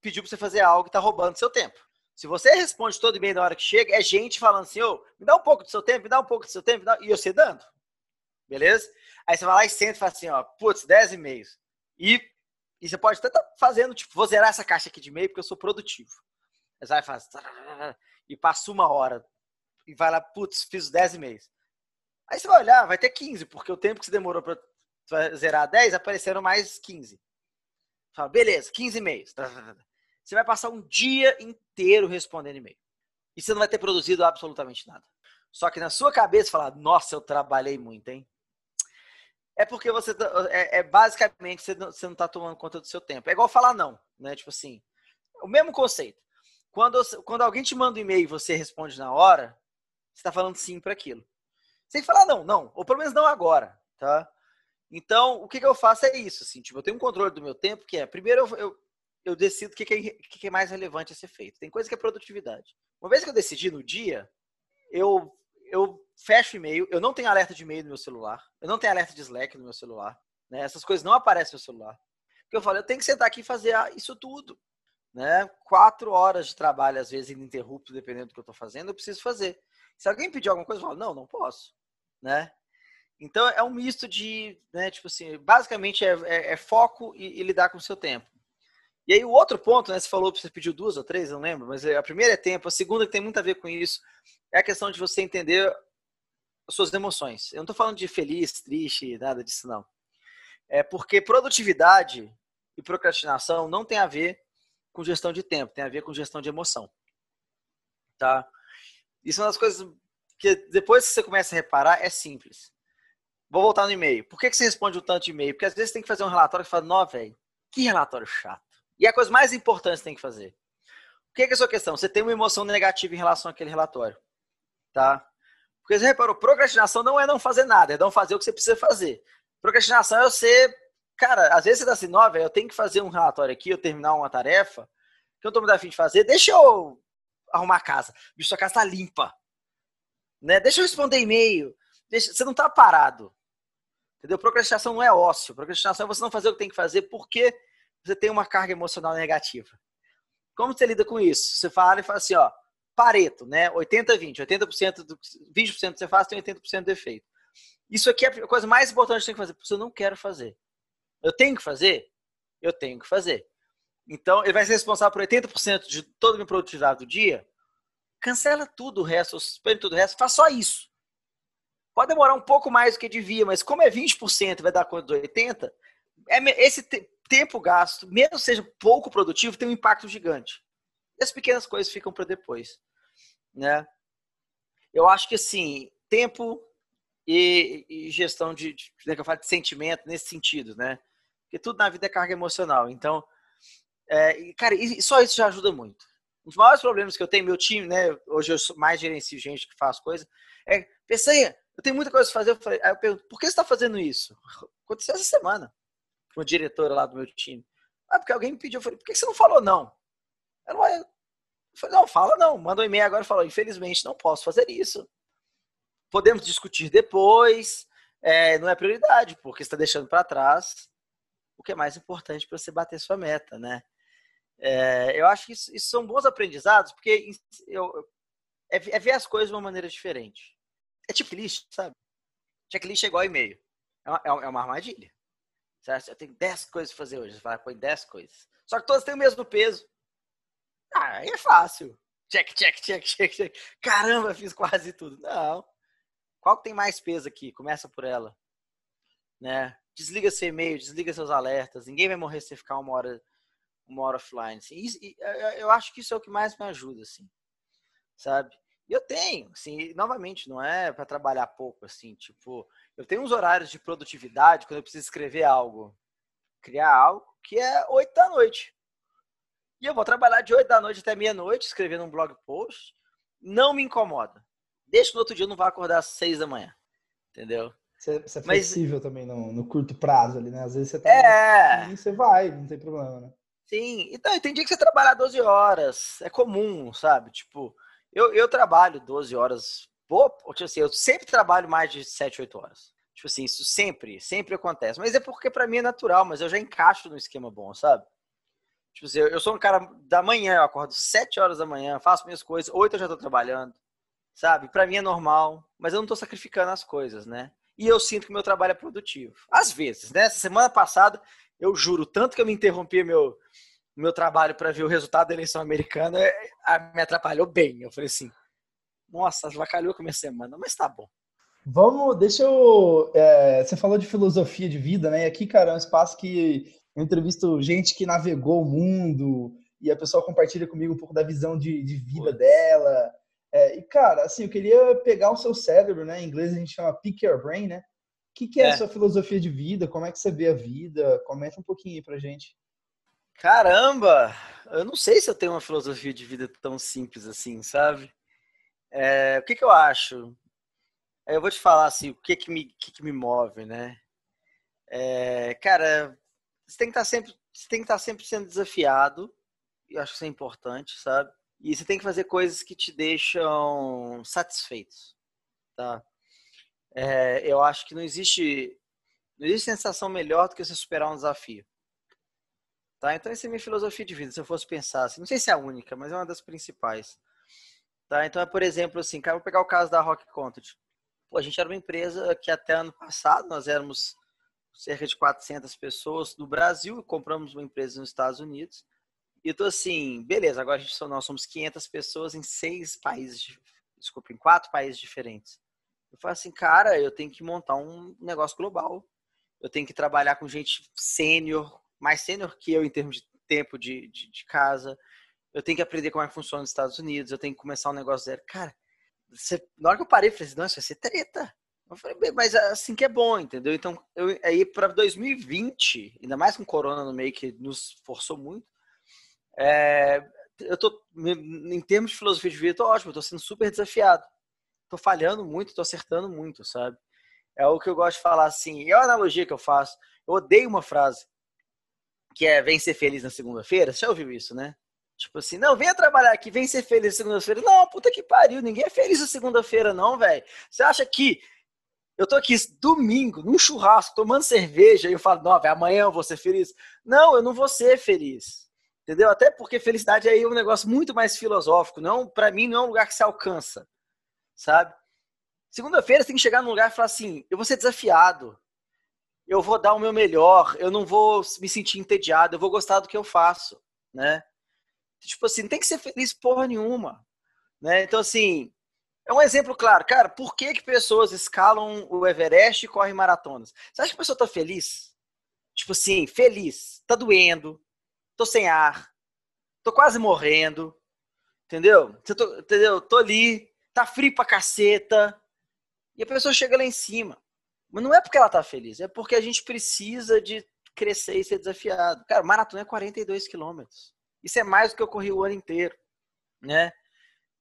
pediu para você fazer algo que está roubando seu tempo. Se você responde todo e-mail na hora que chega, é gente falando assim, ô, me dá um pouco do seu tempo, me dá um pouco do seu tempo, e você dando. Beleza? Aí você vai lá e senta e fala assim, ó, putz, 10 e-mails. E e você pode até estar tá fazendo, tipo, vou zerar essa caixa aqui de e-mail porque eu sou produtivo. Aí você vai fazer, e passa uma hora, e vai lá, putz, fiz 10 e-mails. Aí você vai olhar, vai ter 15, porque o tempo que você demorou para zerar 10, apareceram mais 15. Fala, beleza, 15 e-mails. Você vai passar um dia inteiro respondendo e-mail. E você não vai ter produzido absolutamente nada. Só que na sua cabeça, fala, nossa, eu trabalhei muito, hein? É porque você tá, é, é basicamente você não, você não tá tomando conta do seu tempo. É igual falar não, né? Tipo assim, o mesmo conceito. Quando, quando alguém te manda um e-mail e você responde na hora, você está falando sim para aquilo. Você tem que falar não, não, ou pelo menos não agora, tá? Então, o que, que eu faço é isso, assim, tipo, eu tenho um controle do meu tempo, que é, primeiro eu, eu, eu decido o que, que, é, que, que é mais relevante a ser feito. Tem coisa que é produtividade. Uma vez que eu decidi no dia, eu, eu fecho e-mail, eu não tenho alerta de e-mail no meu celular, eu não tenho alerta de Slack no meu celular, né? Essas coisas não aparecem no celular. Porque eu falo, eu tenho que sentar aqui e fazer isso tudo, né? Quatro horas de trabalho, às vezes, ininterrupto, dependendo do que eu estou fazendo, eu preciso fazer. Se alguém pedir alguma coisa, eu falo, não, não posso, né? Então, é um misto de, né, tipo assim, basicamente é, é, é foco e, e, lidar com o seu tempo. E aí, o outro ponto, né, você falou que você pediu duas ou três, não lembro, mas a primeira é tempo, a segunda que tem muito a ver com isso, é a questão de você entender suas emoções. Eu não estou falando de feliz, triste, nada disso não. É porque produtividade e procrastinação não tem a ver com gestão de tempo, tem a ver com gestão de emoção. Tá? Isso é uma das coisas que depois que você começa a reparar é simples. Vou voltar no e-mail. Por que, que você responde um tanto de e-mail? Porque às vezes tem que fazer um relatório que fala, não, velho, que relatório chato. E é a coisa mais importante que você tem que fazer. O que é, que é a sua questão? Você tem uma emoção negativa em relação àquele relatório. Tá? Porque você reparou, procrastinação não é não fazer nada, é não fazer o que você precisa fazer. Procrastinação é você, cara, às vezes você dá assim, não, velho, eu tenho que fazer um relatório aqui, eu terminar uma tarefa, que eu não tô muito afim de fazer, deixa eu arrumar a casa. Bicho, sua casa tá limpa. Né? Deixa eu responder e-mail. Deixa... Você não tá parado. Entendeu? Procrastinação não é ócio. Procrastinação é você não fazer o que tem que fazer porque você tem uma carga emocional negativa. Como você lida com isso? Você fala e fala assim, ó, Pareto, né? 80-20. 80%, do, 20% que você faz tem 80% de efeito. Isso aqui é a coisa mais importante que você tem que fazer. Porque eu não quero fazer. Eu tenho que fazer? Eu tenho que fazer. Então, ele vai ser responsável por 80% de toda a minha produtividade do dia. Cancela tudo o resto, suspende tudo o resto, faz só isso. Pode demorar um pouco mais do que devia, mas como é 20% vai dar conta do 80%, é, esse tempo gasto, mesmo seja pouco produtivo, tem um impacto gigante. E as pequenas coisas ficam para depois. Né? Eu acho que assim, tempo e, e gestão de, de, eu falo de sentimento nesse sentido, né? Porque tudo na vida é carga emocional. Então, é, cara, e só isso já ajuda muito. Um dos maiores problemas que eu tenho, meu time, né? Hoje eu mais gerencio gente que faz coisa, é, Peçanha, eu tenho muita coisa para fazer. Eu falei, aí eu pergunto, por que você está fazendo isso? Aconteceu essa semana com a diretora lá do meu time. Ah, porque alguém me pediu, eu falei, por que você não falou não? Ela, eu falei, não, fala não. Mandou um e-mail agora e falou, infelizmente não posso fazer isso. Podemos discutir depois, é, não é prioridade, porque está deixando para trás o que é mais importante para você bater sua meta, né? É, eu acho que isso, isso, são bons aprendizados, porque eu, é, é, ver as coisas de uma maneira diferente. É checklist, sabe? Checklist é igual e-mail. É uma, é uma armadilha. Certo? Eu tenho 10 coisas para fazer hoje. Você vai põe 10 coisas. Só que todas têm o mesmo peso. Ah, aí é fácil. Check, check, check, check, check. Caramba, fiz quase tudo. Não. Qual que tem mais peso aqui? Começa por ela. Né? Desliga seu e-mail, desliga seus alertas. Ninguém vai morrer se você ficar uma hora, uma hora offline. Assim. E, eu acho que isso é o que mais me ajuda, assim. Sabe? Eu tenho, assim, novamente, não é para trabalhar pouco, assim, tipo, eu tenho uns horários de produtividade quando eu preciso escrever algo, criar algo, que é 8 da noite. E eu vou trabalhar de 8 da noite até meia-noite, escrevendo um blog post. Não me incomoda. Deixa que no outro dia eu não vá acordar às 6 da manhã. Entendeu? Você, você é flexível Mas, também no, no, curto prazo ali, né? Às vezes você tá. É. Você vai, não tem problema, né? Sim. Então, tem dia que você trabalha 12 horas. É comum, sabe? Tipo, eu, eu trabalho 12 horas. Tipo assim, eu sempre trabalho mais de 7, 8 horas. Tipo assim, isso sempre, sempre acontece. Mas é porque para mim é natural, mas eu já encaixo no esquema bom, sabe? Tipo assim, eu sou um cara da manhã, eu acordo 7 horas da manhã, faço minhas coisas, 8 eu já tô trabalhando, sabe? Para mim é normal, mas eu não tô sacrificando as coisas, né? E eu sinto que meu trabalho é produtivo. Às vezes, né? Semana passada, eu juro, tanto que eu me interrompi meu, meu trabalho para ver o resultado da eleição americana é, me atrapalhou bem. Eu falei assim, nossa, vacalhou com a minha semana, mas tá bom. Vamos, deixa eu. É, você falou de filosofia de vida, né? E aqui, cara, é um espaço que eu entrevisto gente que navegou o mundo e a pessoa compartilha comigo um pouco da visão de, de vida dela. É, e, cara, assim, eu queria pegar o seu cérebro, né? Em inglês a gente chama pick your brain, né? O que, que é, é, a sua filosofia de vida? Como é que você vê a vida? Comenta um pouquinho aí pra gente. Caramba! Eu não sei se eu tenho uma filosofia de vida tão simples assim, sabe? É, o que, que eu acho? Eu vou te falar assim, o que que me, que que me move, né? É, cara, você tem que estar tá sempre, você tem que estar tá sempre sendo desafiado. Eu acho que isso é importante, sabe? E você tem que fazer coisas que te deixam satisfeitos, tá? É, eu acho que não existe, não existe sensação melhor do que você superar um desafio. Tá? Então, essa é a minha filosofia de vida, se eu fosse pensar assim. Não sei se é a única, mas é uma das principais. Tá? Então, é, por exemplo, assim, cara, vou pegar o caso da Rock Content. Pô, a gente era uma empresa que até ano passado nós éramos cerca de 400 pessoas no Brasil e compramos uma empresa nos Estados Unidos. E eu tô assim, beleza, agora a gente, nós somos 500 pessoas em seis países, desculpa, em quatro países diferentes. Eu falo assim, cara, eu tenho que montar um negócio global. Eu tenho que trabalhar com gente sênior, mais sênior que eu em termos de tempo de, de, de, casa. Eu tenho que aprender como é que funciona nos Estados Unidos. Eu tenho que começar um negócio zero. Cara, você, na hora que eu parei, eu falei assim, não, isso vai ser treta. Eu falei, mas assim que é bom, entendeu? Então, eu, aí para 2020, ainda mais com corona no meio que nos forçou muito, é, eu tô, em termos de filosofia de vida, eu tô ótimo, eu tô sendo super desafiado. Tô falhando muito, tô acertando muito, sabe? É o que eu gosto de falar assim, é a analogia que eu faço. Eu odeio uma frase que é vem ser feliz na segunda-feira. Você já ouviu isso, né? Tipo assim, não, venha trabalhar aqui, vem ser feliz segunda-feira. Não, puta que pariu, ninguém é feliz segunda-feira, não, velho. Você acha que eu tô aqui domingo, num churrasco, tomando cerveja, e eu falo, não, véio, amanhã eu vou ser feliz? Não, eu não vou ser feliz. Entendeu? Até porque felicidade aí é um negócio muito mais filosófico. Não, para mim, não é um lugar que se alcança. Sabe? Segunda-feira você tem que chegar num lugar e falar assim: eu vou ser desafiado eu vou dar o meu melhor, eu não vou me sentir entediado, eu vou gostar do que eu faço. né? Tipo assim, não tem que ser feliz porra nenhuma, né? Então, assim, é um exemplo claro. Cara, por que que pessoas escalam o Everest e correm maratonas? Você acha que a pessoa tá feliz? Tipo assim, feliz. Tá doendo. Tô sem ar. Tô quase morrendo. Entendeu? Tô, entendeu? Tô ali. Tá frio pra caceta. E a pessoa chega lá em cima. Mas não é porque ela tá feliz. É porque a gente precisa de crescer e ser desafiado. Cara, maratona é 42 quilômetros. Isso é mais do que eu corri o ano inteiro, né?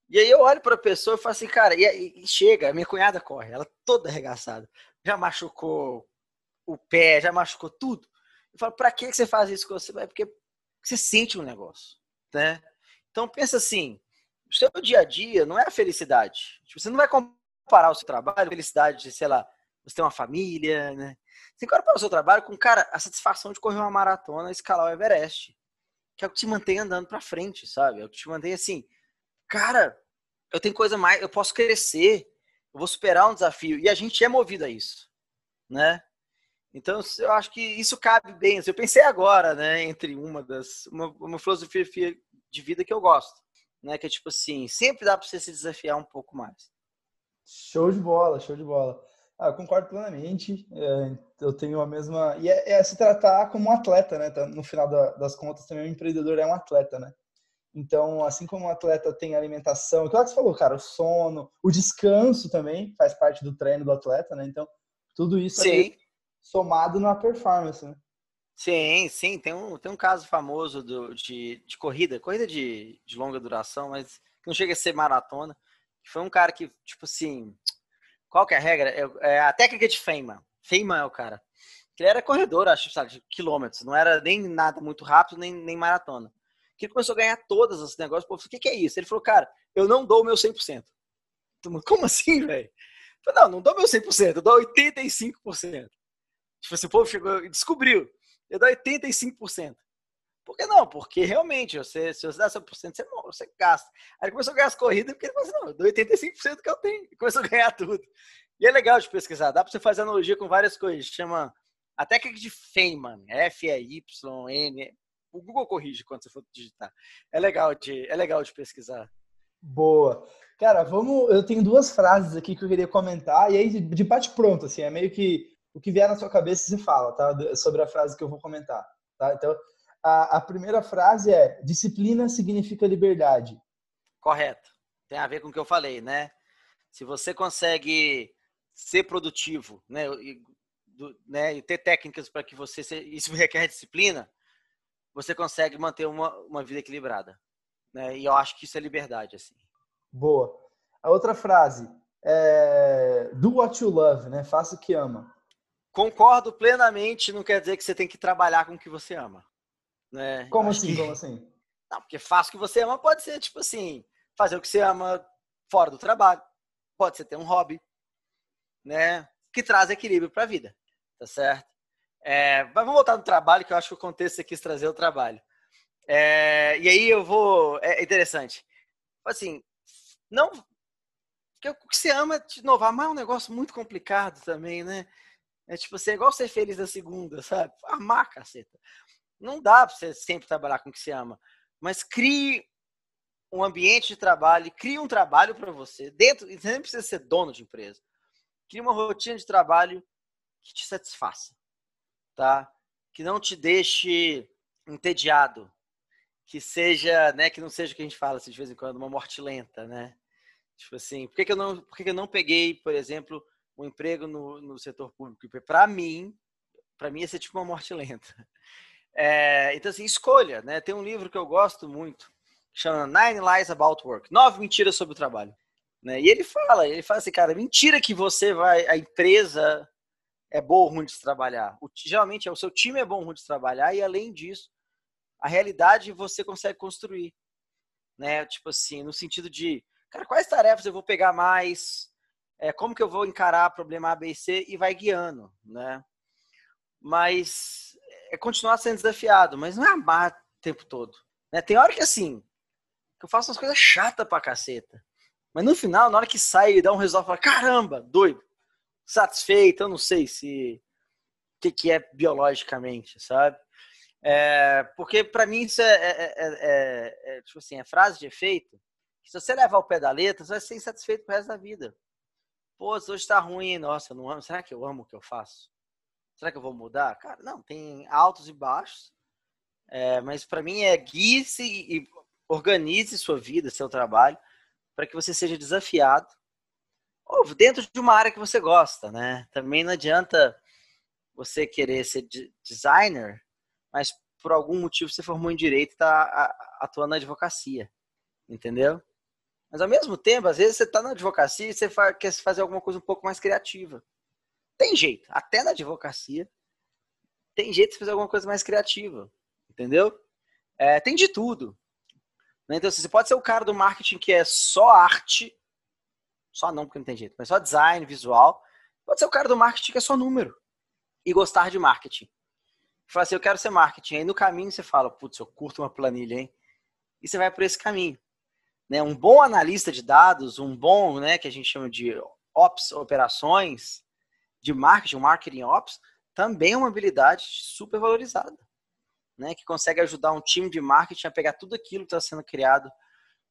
E aí eu olho para a pessoa e falo assim, cara, e, e, chega, minha cunhada corre, ela toda arregaçada, já machucou o pé, já machucou tudo. Eu falo, para que você faz isso com você? É porque você sente um negócio, né? Então pensa assim, o seu dia a dia não é a felicidade. Tipo, você não vai comparar o seu trabalho, a felicidade de, sei lá, você ter uma família, né? Você comparar o seu trabalho com, cara, a satisfação de correr uma maratona e escalar o Everest que é o que te mantém andando para frente, sabe? É o que te mantém assim, cara, eu tenho coisa mais, eu posso crescer, eu vou superar um desafio e a gente é movido a isso, né? Então eu acho que isso cabe bem. Eu pensei agora, né, entre uma das uma, uma filosofia de vida que eu gosto, né, que é tipo assim, sempre dá para você se desafiar um pouco mais. Show de bola, show de bola. Ah, concordo plenamente. É, eu tenho a mesma. E é, é, se tratar como um atleta, né? Tá, no final da, das contas, também o empreendedor é um atleta, né? Então, assim como um atleta tem alimentação, que você falou, cara, o sono, o descanso também faz parte do treino do atleta, né? Então, tudo isso é somado na performance, né? Sim, sim. Tem um, tem um caso famoso do, de, de corrida, corrida de, de longa duração, mas que não chega a ser maratona. Foi um cara que, tipo assim, qual que é a regra? É, é a técnica de Feynman. Feynman é o cara. Ele era corredor, acho, sabe, de quilômetros. Não era nem nada muito rápido, nem, nem maratona. Que ele começou a ganhar todos os negócios. Pô, o que, que é isso? Ele falou, cara, eu não dou o meu 100%. Como assim, velho? Não, não dou meu 100%, eu dou 85%. Tipo assim, o povo chegou e descobriu. Eu dou 85%. Por que não? Porque realmente, você, se você dá 100%, você, você gasta. Aí começou a ganhar as corridas, porque ele falou assim, não, eu dou 85% que eu tenho. Começou a ganhar tudo. E é legal de pesquisar, dá para você fazer analogia com várias coisas. Chama a técnica de Feynman, F-E-Y-N. O Google corrige quando você for digitar. É legal de, é legal de pesquisar. Boa. Cara, vamos. Eu tenho duas frases aqui que eu queria comentar, e aí de bate pronto, assim, é meio que o que vier na sua cabeça você fala, tá? Sobre a frase que eu vou comentar. Tá? Então, a, a primeira frase é: disciplina significa liberdade. Correto. Tem a ver com o que eu falei, né? Se você consegue ser produtivo, né, e, do, né, e ter técnicas para que você se, isso requer disciplina, você consegue manter uma, uma vida equilibrada, né? E eu acho que isso é liberdade, assim. Boa. A outra frase é do what you love, né? Faça o que ama. Concordo plenamente. Não quer dizer que você tem que trabalhar com o que você ama. Né? Como assim? Que... Como assim? Não, porque o que você ama pode ser, tipo assim, fazer o que você ama fora do trabalho. Pode ser ter um hobby, né? Que traz equilíbrio para a vida, tá certo? É, mas vamos voltar no trabalho, que eu acho que o contexto você quis trazer o trabalho. É, e aí eu vou. É interessante. Assim, não. Porque o que você ama, de novo, amar é um negócio muito complicado também, né? É tipo, você é igual ser feliz na segunda, sabe? Amar, caceta. Não dá para você sempre trabalhar com o que você ama, mas crie um ambiente de trabalho, crie um trabalho para você dentro. Você nem precisa ser dono de empresa. Crie uma rotina de trabalho que te satisfaça, tá? Que não te deixe entediado, que seja, né, que não seja o que a gente fala assim, de vez em quando, uma morte lenta, né? Tipo assim, por que, que eu não, por que, que eu não peguei, por exemplo, um emprego no, no setor público? Para mim, para mim ia ser tipo uma morte lenta. É, então, assim, escolha, né? Tem um livro que eu gosto muito, que chama Nine Lies About Work, Nove Mentiras sobre o Trabalho. Né? E ele fala, ele fala assim, cara, mentira que você vai, a empresa é boa ou ruim de se trabalhar. O, geralmente, é o seu time é bom ou ruim de se trabalhar, e além disso, a realidade você consegue construir. Né? Tipo assim, no sentido de, cara, quais tarefas eu vou pegar mais, é, como que eu vou encarar problema A, B e C, e vai guiando, né? Mas é continuar sendo desafiado, mas não é amar o tempo todo. Né? Tem hora que assim, que eu faço umas coisas chatas pra caceta. Mas no final, na hora que sai e dá um resultado, fala, caramba, doido, satisfeito, eu não sei se o que, que é biologicamente, sabe? É, porque para mim isso é, é, é, é, tipo assim, é frase de efeito. Se você levar o pé da letra, você vai ser insatisfeito pro resto da vida. Pô, hoje está ruim, nossa, não amo. Será que eu amo o que eu faço? Será que eu vou mudar? Cara, não, tem altos e baixos. mas para mim é guie-se e organize sua vida, seu trabalho, para que você seja desafiado ou dentro de uma área que você gosta, né? Também não adianta você querer ser designer, mas por algum motivo você formou em direito e está atuando na advocacia, entendeu? Mas ao mesmo tempo, às vezes você está na advocacia e você quer fazer alguma coisa um pouco mais criativa. Tem jeito, até na advocacia, tem jeito de fazer alguma coisa mais criativa, entendeu? É, tem de tudo. Né? Então, assim, você pode ser o cara do marketing que é só arte, só não porque não tem jeito, mas só design, visual. Pode ser o cara do marketing que é só número e gostar de marketing. Fala assim, eu quero ser marketing. Aí no caminho você fala, putz, eu curto uma planilha, hein? E você vai por esse caminho. Né? Um bom analista de dados, um bom, né, que a gente chama de ops, operações, de marketing, marketing ops, também é uma habilidade super valorizada né, que consegue ajudar um time de marketing a pegar tudo aquilo que está sendo criado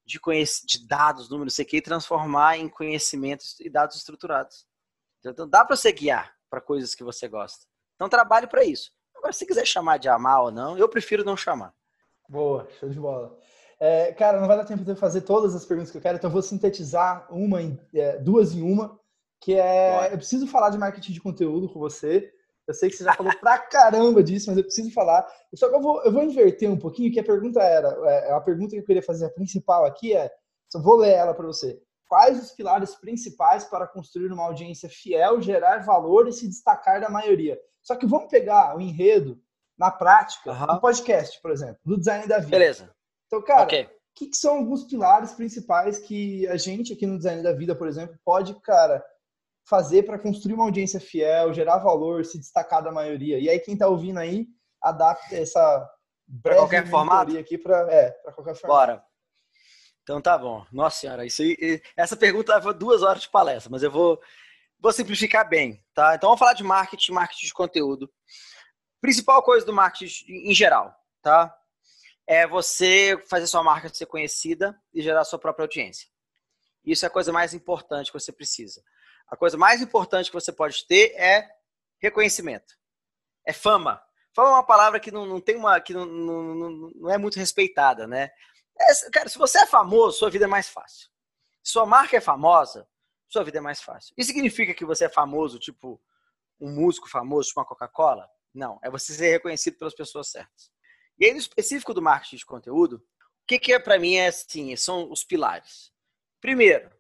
de, de dados, números, sei que, e transformar em conhecimentos e dados estruturados. Então, dá para você guiar para coisas que você gosta. Então, trabalhe para isso. Agora, se quiser chamar de amar ou não, eu prefiro não chamar. Boa, show de bola. É, cara, não vai dar tempo de fazer todas as perguntas que eu quero, então eu vou sintetizar uma em, é, duas em uma, que é, eu preciso falar de marketing de conteúdo com você, eu sei que você já falou pra caramba disso, mas eu preciso falar. Só que eu vou, eu vou inverter um pouquinho, que a pergunta era, é, a pergunta que eu queria fazer, a principal aqui é, só vou ler ela para você. Quais os pilares principais para construir uma audiência fiel, gerar valor e se destacar da maioria? Só que vamos pegar o enredo na prática, uhum. no podcast, por exemplo, do design da vida. Beleza. Então, cara, o okay. que, que são alguns pilares principais que a gente aqui no design da vida, por exemplo, pode, cara, fazer para construir uma audiência fiel, gerar valor, se destacar da maioria. E aí quem está ouvindo aí, adapta essa breve qualquer formato aqui para é, qualquer formato. Bora. Então tá bom. Nossa senhora, isso aí, essa pergunta leva duas horas de palestra, mas eu vou vou simplificar bem, tá? Então vamos falar de marketing, marketing de conteúdo. Principal coisa do marketing em geral, tá? É você fazer sua marca ser conhecida e gerar sua própria audiência. Isso é a coisa mais importante que você precisa. A coisa mais importante que você pode ter é reconhecimento. É fama. Fama é uma palavra que não, não tem uma. que não, não, não é muito respeitada, né? É, cara, se você é famoso, sua vida é mais fácil. Se sua marca é famosa, sua vida é mais fácil. Isso significa que você é famoso, tipo um músico famoso, tipo uma Coca-Cola? Não. É você ser reconhecido pelas pessoas certas. E aí, no específico do marketing de conteúdo, o que, que é para mim é assim, são os pilares. Primeiro,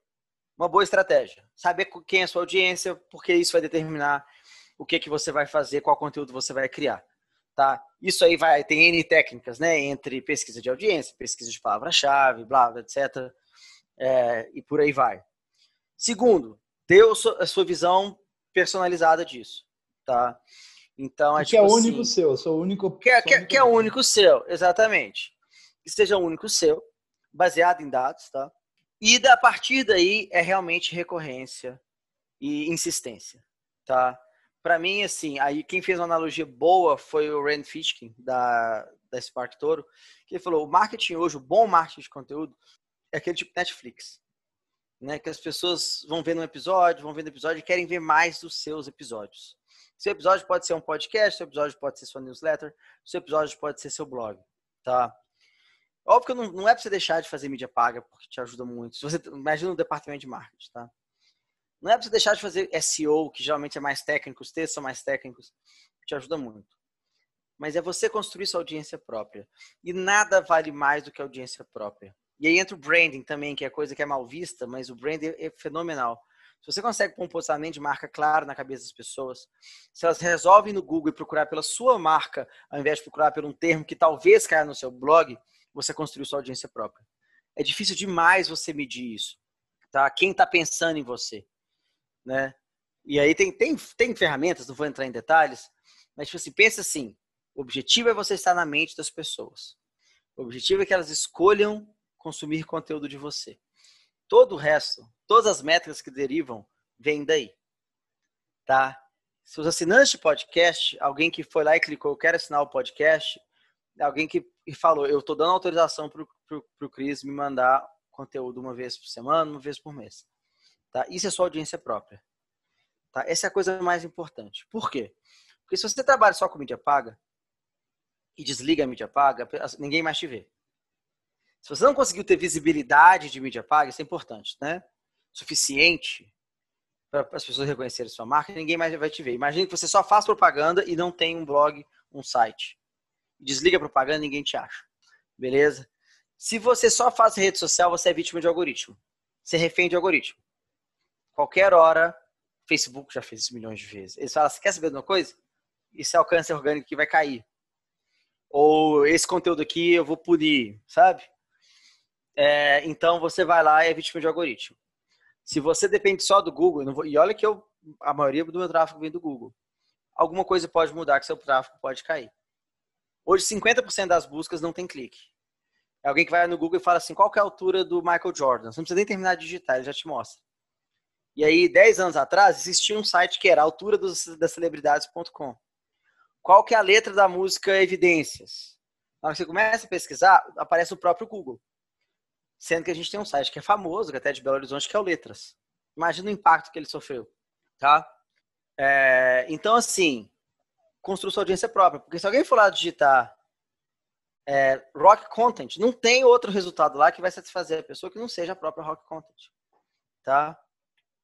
uma boa estratégia. Saber quem é a sua audiência, porque isso vai determinar o que, que você vai fazer, qual conteúdo você vai criar. Tá? Isso aí vai, tem N técnicas, né? Entre pesquisa de audiência, pesquisa de palavra-chave, blá, blá, etc. É, e por aí vai. Segundo, ter a sua visão personalizada disso, tá? Então, é, que é tipo é único assim, seu, sou único. Que é, que, único que é único seu, exatamente. Que seja único seu, baseado em dados, tá? E a partir daí é realmente recorrência e insistência, tá? Para mim, assim, aí quem fez uma analogia boa foi o Rand Fishkin, da, da Spark Toro, que ele falou, o marketing hoje, o bom marketing de conteúdo, é aquele tipo Netflix, né? Que as pessoas vão ver um episódio, vão um episódio e querem ver mais dos seus episódios. Seu episódio pode ser um podcast, seu episódio pode ser sua newsletter, seu episódio pode ser seu blog, tá? Óbvio que não, não é para você deixar de fazer mídia paga, porque te ajuda muito. Se você imagina um departamento de marketing, tá? Não é para você deixar de fazer SEO, que geralmente é mais técnico, os textos são mais técnicos, te ajuda muito. Mas é você construir sua audiência própria. E nada vale mais do que audiência própria. E aí entra o branding também, que é coisa que é mal vista, mas o branding é fenomenal. Se você consegue pôr um posicionamento de marca claro na cabeça das pessoas, se elas resolvem no Google procurar pela sua marca, ao invés de procurar por um termo que talvez caia no seu blog, você construiu sua audiência própria. É difícil demais você medir isso, tá? Quem está pensando em você, né? E aí tem, tem, tem ferramentas, não vou entrar em detalhes, mas tipo assim, pensa assim, o objetivo é você estar na mente das pessoas. O objetivo é que elas escolham consumir conteúdo de você. Todo o resto, todas as métricas que derivam, vêm daí. Tá? Se os assinantes de podcast, alguém que foi lá e clicou, eu quero assinar o podcast, alguém que falou, eu estou dando autorização para o Cris me mandar conteúdo uma vez por semana, uma vez por mês. Tá? Isso é sua audiência própria. Tá? Essa é a coisa mais importante. Por quê? Porque se você trabalha só com mídia paga e desliga a mídia paga, ninguém mais te vê. Se você não conseguiu ter visibilidade de mídia paga, isso é importante, né? Suficiente para as pessoas reconhecerem sua marca, ninguém mais vai te ver. Imagine que você só faz propaganda e não tem um blog, um site. Desliga a propaganda, ninguém te acha. Beleza? Se você só faz rede social, você é vítima de algoritmo. Você é refém de algoritmo. Qualquer hora, Facebook já fez isso milhões de vezes. Eles falam, você quer saber de uma coisa? Isso o câncer orgânico que vai cair. Ou esse conteúdo aqui eu vou punir, sabe? É, então você vai lá e é vítima de algoritmo. Se você depende só do Google, vou, e olha que eu, a maioria do meu tráfego vem do Google, alguma coisa pode mudar que seu tráfego pode cair. Hoje, 50% das buscas não tem clique. É alguém que vai no Google e fala assim, qual é a altura do Michael Jordan? Você não precisa nem terminar de digitar, ele já te mostra. E aí, 10 anos atrás, existia um site que era altura das celebridades.com. Qual que é a letra da música Evidências? Que você começa a pesquisar, aparece o próprio Google. Sendo que a gente tem um site que é famoso, que é até de Belo Horizonte, que é o Letras. Imagina o impacto que ele sofreu, tá? É, então, assim, construa sua audiência própria. Porque se alguém for lá digitar é, rock content, não tem outro resultado lá que vai satisfazer a pessoa que não seja a própria rock content, tá?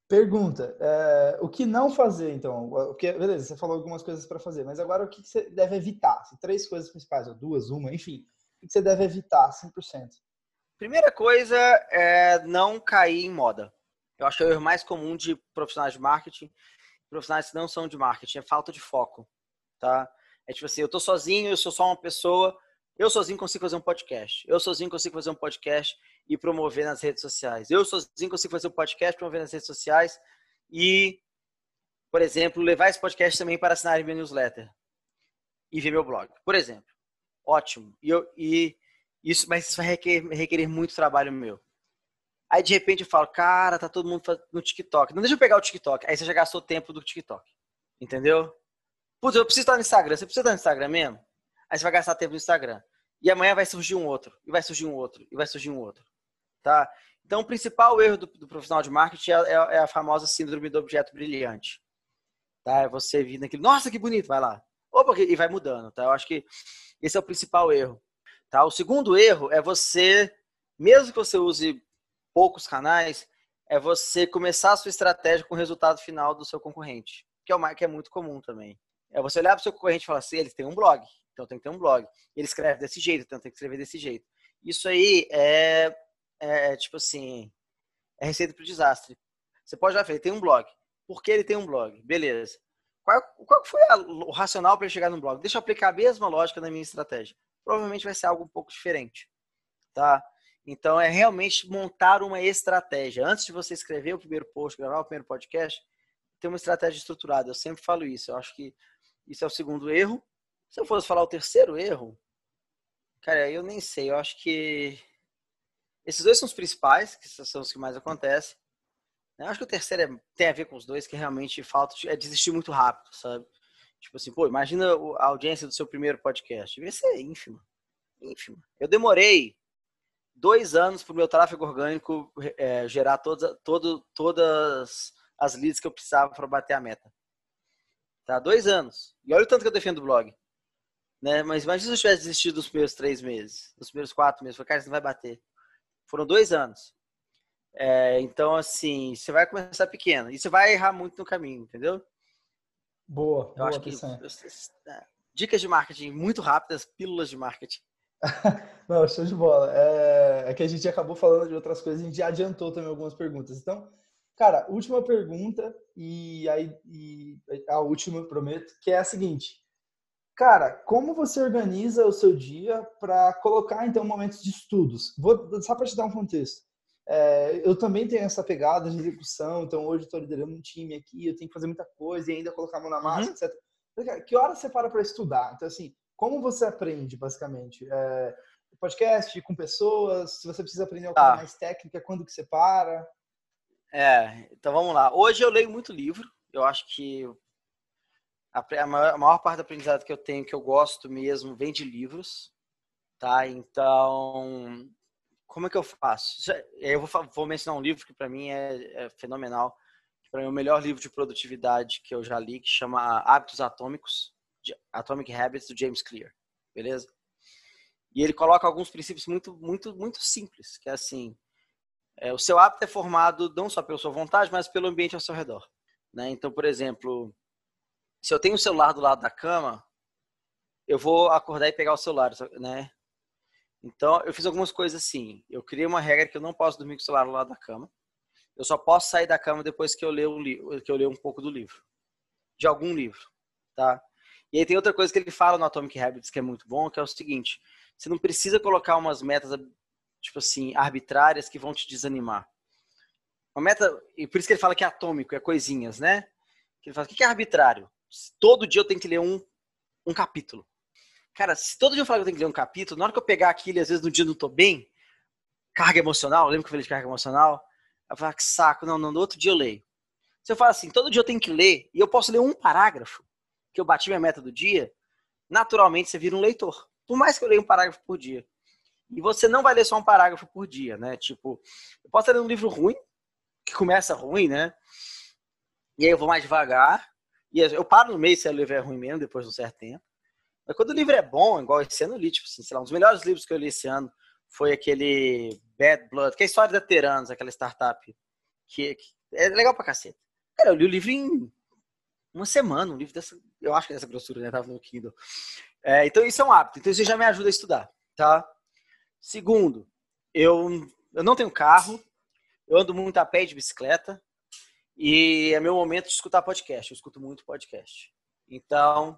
Pergunta, é, o que não fazer, então? O que, beleza, você falou algumas coisas para fazer, mas agora o que você deve evitar? Assim, três coisas principais, ou duas, uma, enfim. O que você deve evitar, 100%? Primeira coisa é não cair em moda. Eu acho que é o erro mais comum de profissionais de marketing, profissionais que não são de marketing, é falta de foco, tá? É tipo assim, eu tô sozinho, eu sou só uma pessoa, eu sozinho consigo fazer um podcast. Eu sozinho consigo fazer um podcast e promover nas redes sociais. Eu sozinho consigo fazer um podcast, promover nas redes sociais e, por exemplo, levar esse podcast também para assinar minha newsletter e ver meu blog, por exemplo. Ótimo. E, eu, e isso, mas isso vai requerer, requerer muito trabalho meu. Aí de repente eu falo, cara, tá todo mundo no TikTok. Não deixa eu pegar o TikTok. Aí você já gastou tempo do TikTok. Entendeu? Putz, eu preciso estar no Instagram. Você precisa estar no Instagram mesmo? Aí você vai gastar tempo no Instagram. E amanhã vai surgir um outro, e vai surgir um outro, e vai surgir um outro. Tá? Então, o principal erro do, do profissional de marketing é, é, é, a famosa síndrome do objeto brilhante. Tá? É você vir naquele, nossa, que bonito, vai lá. Opa, e vai mudando. Tá? Eu acho que esse é o principal erro. Tá? O segundo erro é você, mesmo que você use poucos canais, é você começar a sua estratégia com o resultado final do seu concorrente, que é, uma, que é muito comum também. É você olhar para o seu concorrente e falar assim, ele tem um blog, então tem que ter um blog. Ele escreve desse jeito, então tem que escrever desse jeito. Isso aí é, é, é tipo assim, é receita para o desastre. Você pode já ver, ele tem um blog. Por que ele tem um blog? Beleza. Qual, qual foi a, o racional para ele chegar no blog? Deixa eu aplicar a mesma lógica na minha estratégia provavelmente vai ser algo um pouco diferente, tá? Então é realmente montar uma estratégia. Antes de você escrever o primeiro post, gravar o primeiro podcast, ter uma estratégia estruturada. Eu sempre falo isso. Eu acho que isso é o segundo erro. Se eu fosse falar o terceiro erro, cara, eu nem sei. Eu acho que esses dois são os principais, que são os que mais acontecem. Eu acho que o terceiro é, tem a ver com os dois, que realmente falta é desistir muito rápido, sabe? Tipo assim, pô, imagina a audiência do seu primeiro podcast. Devia ser ínfima. Ínfima. Eu demorei dois anos para o meu tráfego orgânico é, gerar todas, todo, todas as leads que eu precisava para bater a meta. Tá? Dois anos. E olha o tanto que eu defendo o blog. Né? Mas imagina se eu tivesse desistido dos primeiros três meses, dos primeiros quatro meses. Falei, cara, isso não vai bater. Foram dois anos. É, então, assim, você vai começar pequeno. E você vai errar muito no caminho, entendeu? Boa. Eu boa acho que dicas de marketing muito rápidas, pílulas de marketing. Não, show de bola. É, é, que a gente acabou falando de outras coisas, a gente já adiantou também algumas perguntas. Então, cara, última pergunta e aí e a última, prometo, que é a seguinte. Cara, como você organiza o seu dia para colocar então momentos de estudos? Vou só para te dar um contexto. É, eu também tenho essa pegada de execução, então hoje estou liderando um time aqui, eu tenho que fazer muita coisa e ainda colocar a mão na massa, uhum. etc. Que hora você para para estudar? Então, assim, como você aprende, basicamente? É, podcast, com pessoas, se você precisa aprender alguma tá. mais técnica, quando que você para? É, então vamos lá. Hoje eu leio muito livro, eu acho que a, maior, a maior parte do aprendizado que eu tenho, que eu gosto mesmo, vem de livros, tá? Então, como é que eu faço? Eu vou, vou mencionar um livro que para mim é, é fenomenal, para mim é o melhor livro de produtividade que eu já li, que chama Hábitos Atômicos, Atomic Habits, do James Clear, beleza? E ele coloca alguns princípios muito, muito, muito simples, que é assim, é, o seu hábito é formado não só pela sua vontade, mas pelo ambiente ao seu redor. Né? Então, por exemplo, se eu tenho o celular do lado da cama, eu vou acordar e pegar o celular, né? Então, eu fiz algumas coisas assim. Eu criei uma regra que eu não posso dormir com o celular do lado da cama. Eu só posso sair da cama depois que eu ler um que eu ler um pouco do livro, de algum livro, tá? E aí tem outra coisa que ele fala no Atomic Habits que é muito bom, que é o seguinte: você não precisa colocar umas metas tipo assim arbitrárias que vão te desanimar. Uma meta, e por isso que ele fala que é atômico, é coisinhas, né? Que ele fala, o que é arbitrário? Todo dia eu tenho que ler um, um capítulo. Cara, se todo dia eu falar que eu tenho que ler um capítulo, na hora que eu pegar aquilo, às vezes no dia eu não tô bem, carga emocional, lembra que eu falei de carga emocional? Eu falo, ah, que saco, não, não, no outro dia eu leio. Se eu falo assim, todo dia eu tenho que ler, e eu posso ler um parágrafo, que eu bati minha meta do dia, naturalmente você vira um leitor. Por mais que eu leia um parágrafo por dia. E você não vai ler só um parágrafo por dia, né? Tipo, eu posso ler um livro ruim, que começa ruim, né? E aí eu vou mais devagar. E eu paro no meio se o livro é ruim mesmo, depois de um certo tempo. Mas quando o livro é bom, igual esse ano eu li, tipo assim, sei lá, um dos melhores livros que eu li esse ano foi aquele Bad Blood, que é a história da Teranos, aquela startup que, que, é legal pra caceta. Cara, eu li o livro em uma semana, um livro dessa, eu acho que é dessa grossura, né? Tava no Kindle. É, então isso é um hábito, então isso já me ajuda a estudar, tá? Segundo, eu, eu não tenho carro, eu ando muito a pé de bicicleta e é meu momento de escutar podcast. Eu escuto muito podcast. Então,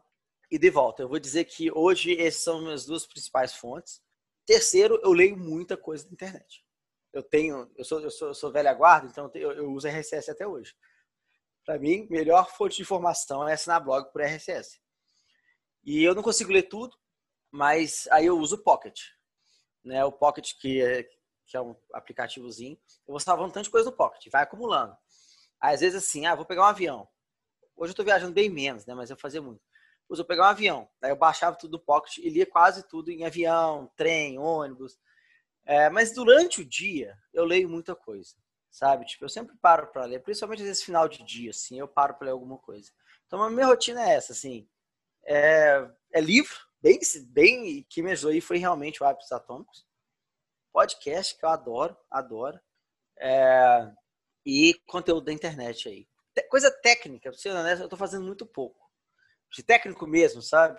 e de volta, eu vou dizer que hoje essas são minhas duas principais fontes. Terceiro, eu leio muita coisa na internet. Eu tenho, eu sou, eu sou, eu sou velha guarda, então eu, eu uso RSS até hoje. Para mim, melhor fonte de informação é assinar blog por RSS. E eu não consigo ler tudo, mas aí eu uso o Pocket. Né? O Pocket, que é, que é um aplicativozinho. Eu vou salvando tanto de coisa no Pocket, vai acumulando. Às vezes assim, ah, vou pegar um avião. Hoje eu tô viajando bem menos, né? Mas eu fazia muito. Depois eu pegar um avião. Daí eu baixava tudo no Pocket e lia quase tudo em avião, trem, ônibus. É, mas durante o dia eu leio muita coisa, sabe? Tipo, eu sempre paro para ler, principalmente nesse final de dia, assim, eu paro para ler alguma coisa. Então a minha rotina é essa, assim é, é livro, bem, bem que me ajudou aí foi realmente o Hábitos Atômicos. Podcast que eu adoro, adoro. É, e conteúdo da internet aí. Coisa técnica, pra ser honesto, eu tô fazendo muito pouco. De técnico mesmo, sabe?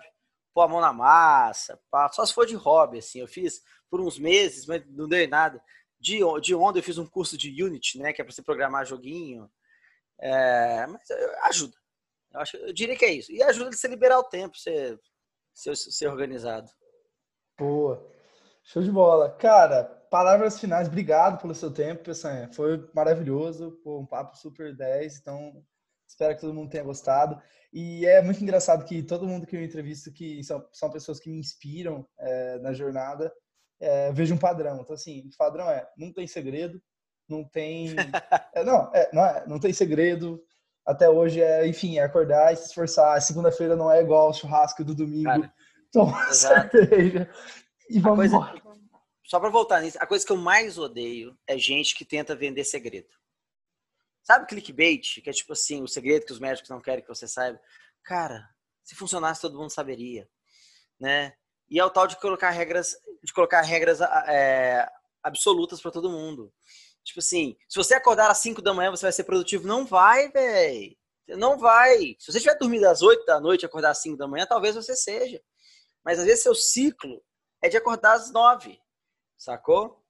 Pôr a mão na massa, pá. só se for de hobby, assim. Eu fiz por uns meses, mas não deu em nada. De, de onde eu fiz um curso de Unity, né? Que é para você programar joguinho. É, mas ajuda. Eu, acho, eu diria que é isso. E ajuda de você liberar o tempo, ser, ser, ser organizado. Boa. Show de bola. Cara, palavras finais. Obrigado pelo seu tempo, Peçanha. Foi maravilhoso. Pô, um papo super 10. Então, espero que todo mundo tenha gostado. E é muito engraçado que todo mundo que eu entrevisto, que são, são pessoas que me inspiram é, na jornada, é, vejo um padrão. Então, assim, o padrão é, não tem segredo, não tem... É, não, é, não, é, não tem segredo, até hoje é, enfim, é acordar e se esforçar. Segunda-feira não é igual ao churrasco do domingo. Cara, tomar cerveja e vamos coisa, Só para voltar nisso, a coisa que eu mais odeio é gente que tenta vender segredo. Sabe clickbait, que é tipo assim, o segredo que os médicos não querem que você saiba? Cara, se funcionasse todo mundo saberia, né? E é o tal de colocar regras, de colocar regras é, absolutas para todo mundo. Tipo assim, se você acordar às 5 da manhã, você vai ser produtivo. Não vai, velho. Não vai. Se você tiver dormido às 8 da noite e acordar às 5 da manhã, talvez você seja. Mas às vezes seu ciclo é de acordar às 9. Sacou?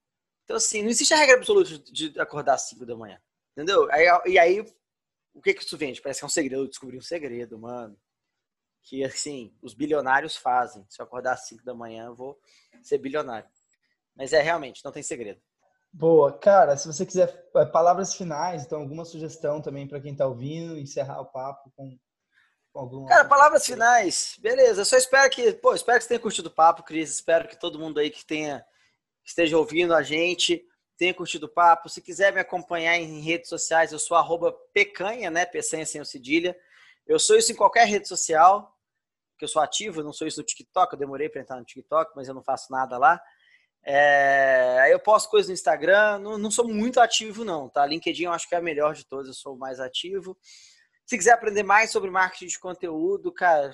Então, assim, não existe a regra absoluta de acordar às 5 da manhã. Entendeu? E aí, o que que isso vende? Parece que é um segredo. Eu descobri um segredo, mano. Que, assim, os bilionários fazem. Se eu acordar às 5 da manhã, eu vou ser bilionário. Mas é realmente, não tem segredo. Boa. Cara, se você quiser é, palavras finais, então alguma sugestão também para quem está ouvindo, encerrar o papo com, com alguma. Cara, palavras finais. Beleza. Eu só espero que, pô, espero que você tenha curtido o papo, Cris. Espero que todo mundo aí que tenha esteja ouvindo a gente tenha curtido o papo. Se quiser me acompanhar em redes sociais, eu sou arroba pecanha, né? Pecanha sem o cedilha. Eu sou isso em qualquer rede social. porque eu sou ativo, eu não sou isso do TikTok, eu demorei para entrar no TikTok, mas eu não faço nada lá. É, aí eu posto coisas no Instagram, não, não, sou muito ativo não, tá? LinkedIn eu acho que é a melhor de todos, eu sou mais ativo. Se quiser aprender mais sobre marketing de conteúdo, cara,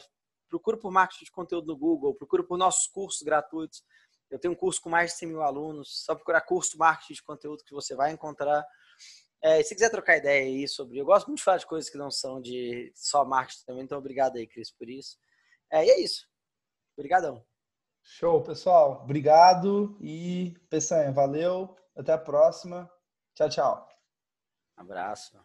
procura por marketing de conteúdo no Google, procura por nossos cursos gratuitos. Eu tenho um curso com mais de 100 mil alunos, só procurar curso marketing de conteúdo que você vai encontrar. É, se quiser trocar ideia aí sobre. Eu gosto muito de falar de coisas que não são de só marketing também, então obrigado aí, Cris, por isso. É, e é isso. Obrigadão. Show, pessoal. Obrigado e Peçanha, valeu. Até a próxima. Tchau, tchau. abraço.